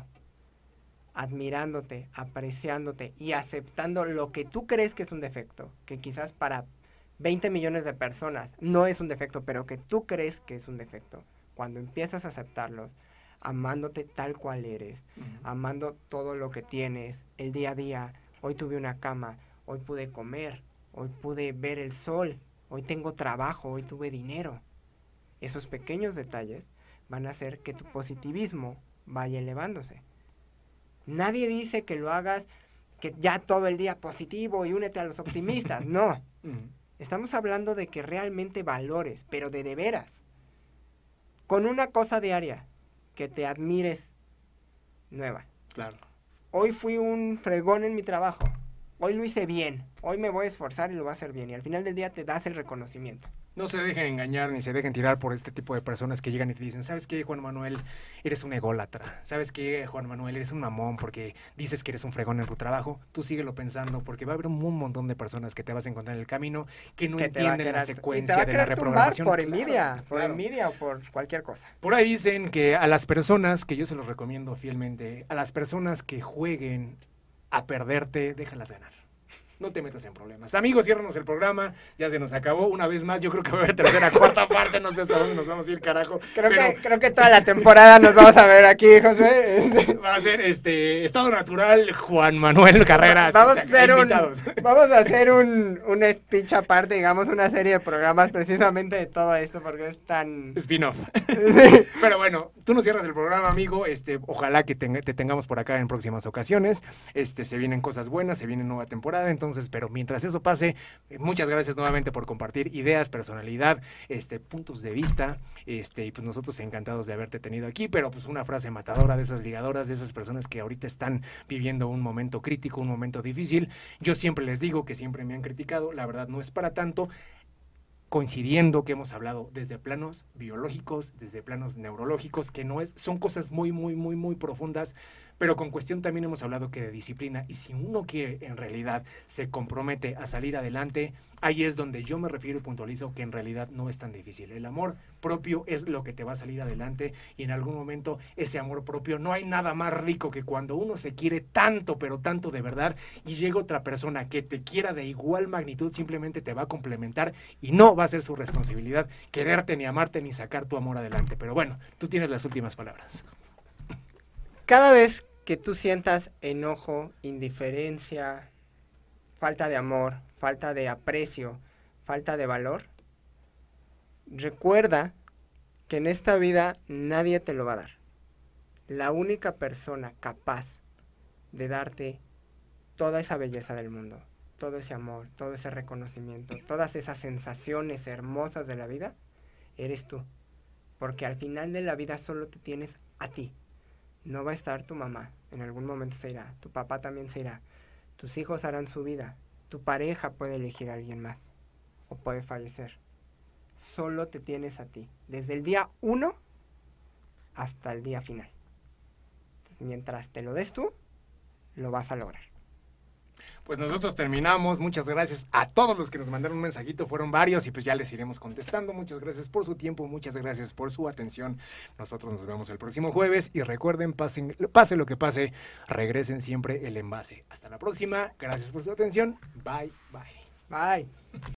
admirándote, apreciándote y aceptando lo que tú crees que es un defecto, que quizás para 20 millones de personas no es un defecto, pero que tú crees que es un defecto. Cuando empiezas a aceptarlos, amándote tal cual eres, amando todo lo que tienes, el día a día, hoy tuve una cama, hoy pude comer, hoy pude ver el sol, hoy tengo trabajo, hoy tuve dinero. Esos pequeños detalles van a hacer que tu positivismo vaya elevándose. Nadie dice que lo hagas que ya todo el día positivo y únete a los optimistas. No. Estamos hablando de que realmente valores, pero de de veras. Con una cosa diaria que te admires nueva. Claro. Hoy fui un fregón en mi trabajo. Hoy lo hice bien. Hoy me voy a esforzar y lo voy a hacer bien. Y al final del día te das el reconocimiento. No se dejen engañar ni se dejen tirar por este tipo de personas que llegan y te dicen, ¿sabes qué, Juan Manuel? Eres un ególatra. ¿Sabes qué, Juan Manuel? Eres un mamón porque dices que eres un fregón en tu trabajo. Tú síguelo pensando porque va a haber un montón de personas que te vas a encontrar en el camino que no entienden la secuencia de la reprogramación. Por envidia, por envidia o por cualquier cosa. Por ahí dicen que a las personas, que yo se los recomiendo fielmente, a las personas que jueguen a perderte, déjalas ganar no te metas en problemas. Amigos, ciérranos el programa, ya se nos acabó una vez más, yo creo que va a haber tercera, cuarta parte, no sé hasta dónde nos vamos a ir, carajo. Creo, que, creo que toda la temporada nos vamos a ver aquí, José. Va a ser este Estado Natural Juan Manuel Carreras. Vamos, a hacer un, vamos a hacer un, un speech aparte, digamos, una serie de programas precisamente de todo esto, porque es tan... Spin-off. sí. Pero bueno, tú nos cierras el programa, amigo, este, ojalá que te, te tengamos por acá en próximas ocasiones, este, se vienen cosas buenas, se viene nueva temporada, entonces pero mientras eso pase, eh, muchas gracias nuevamente por compartir ideas, personalidad, este, puntos de vista, este, y pues nosotros encantados de haberte tenido aquí, pero pues una frase matadora de esas ligadoras, de esas personas que ahorita están viviendo un momento crítico, un momento difícil. Yo siempre les digo que siempre me han criticado, la verdad no es para tanto coincidiendo que hemos hablado desde planos biológicos, desde planos neurológicos, que no es, son cosas muy, muy, muy, muy profundas, pero con cuestión también hemos hablado que de disciplina, y si uno quiere en realidad se compromete a salir adelante, ahí es donde yo me refiero y puntualizo que en realidad no es tan difícil. El amor propio es lo que te va a salir adelante y en algún momento ese amor propio no hay nada más rico que cuando uno se quiere tanto, pero tanto de verdad y llega otra persona que te quiera de igual magnitud, simplemente te va a complementar y no va a ser su responsabilidad quererte ni amarte ni sacar tu amor adelante. Pero bueno, tú tienes las últimas palabras. Cada vez que tú sientas enojo, indiferencia, falta de amor, falta de aprecio, falta de valor, recuerda que en esta vida nadie te lo va a dar. La única persona capaz de darte toda esa belleza del mundo, todo ese amor, todo ese reconocimiento, todas esas sensaciones hermosas de la vida, eres tú. Porque al final de la vida solo te tienes a ti. No va a estar tu mamá, en algún momento se irá, tu papá también se irá, tus hijos harán su vida, tu pareja puede elegir a alguien más o puede fallecer. Solo te tienes a ti, desde el día uno hasta el día final. mientras te lo des tú, lo vas a lograr pues nosotros terminamos. Muchas gracias a todos los que nos mandaron un mensajito, fueron varios y pues ya les iremos contestando. Muchas gracias por su tiempo, muchas gracias por su atención. Nosotros nos vemos el próximo jueves y recuerden, pase lo que pase, regresen siempre el envase. Hasta la próxima, gracias por su atención. Bye, bye. Bye.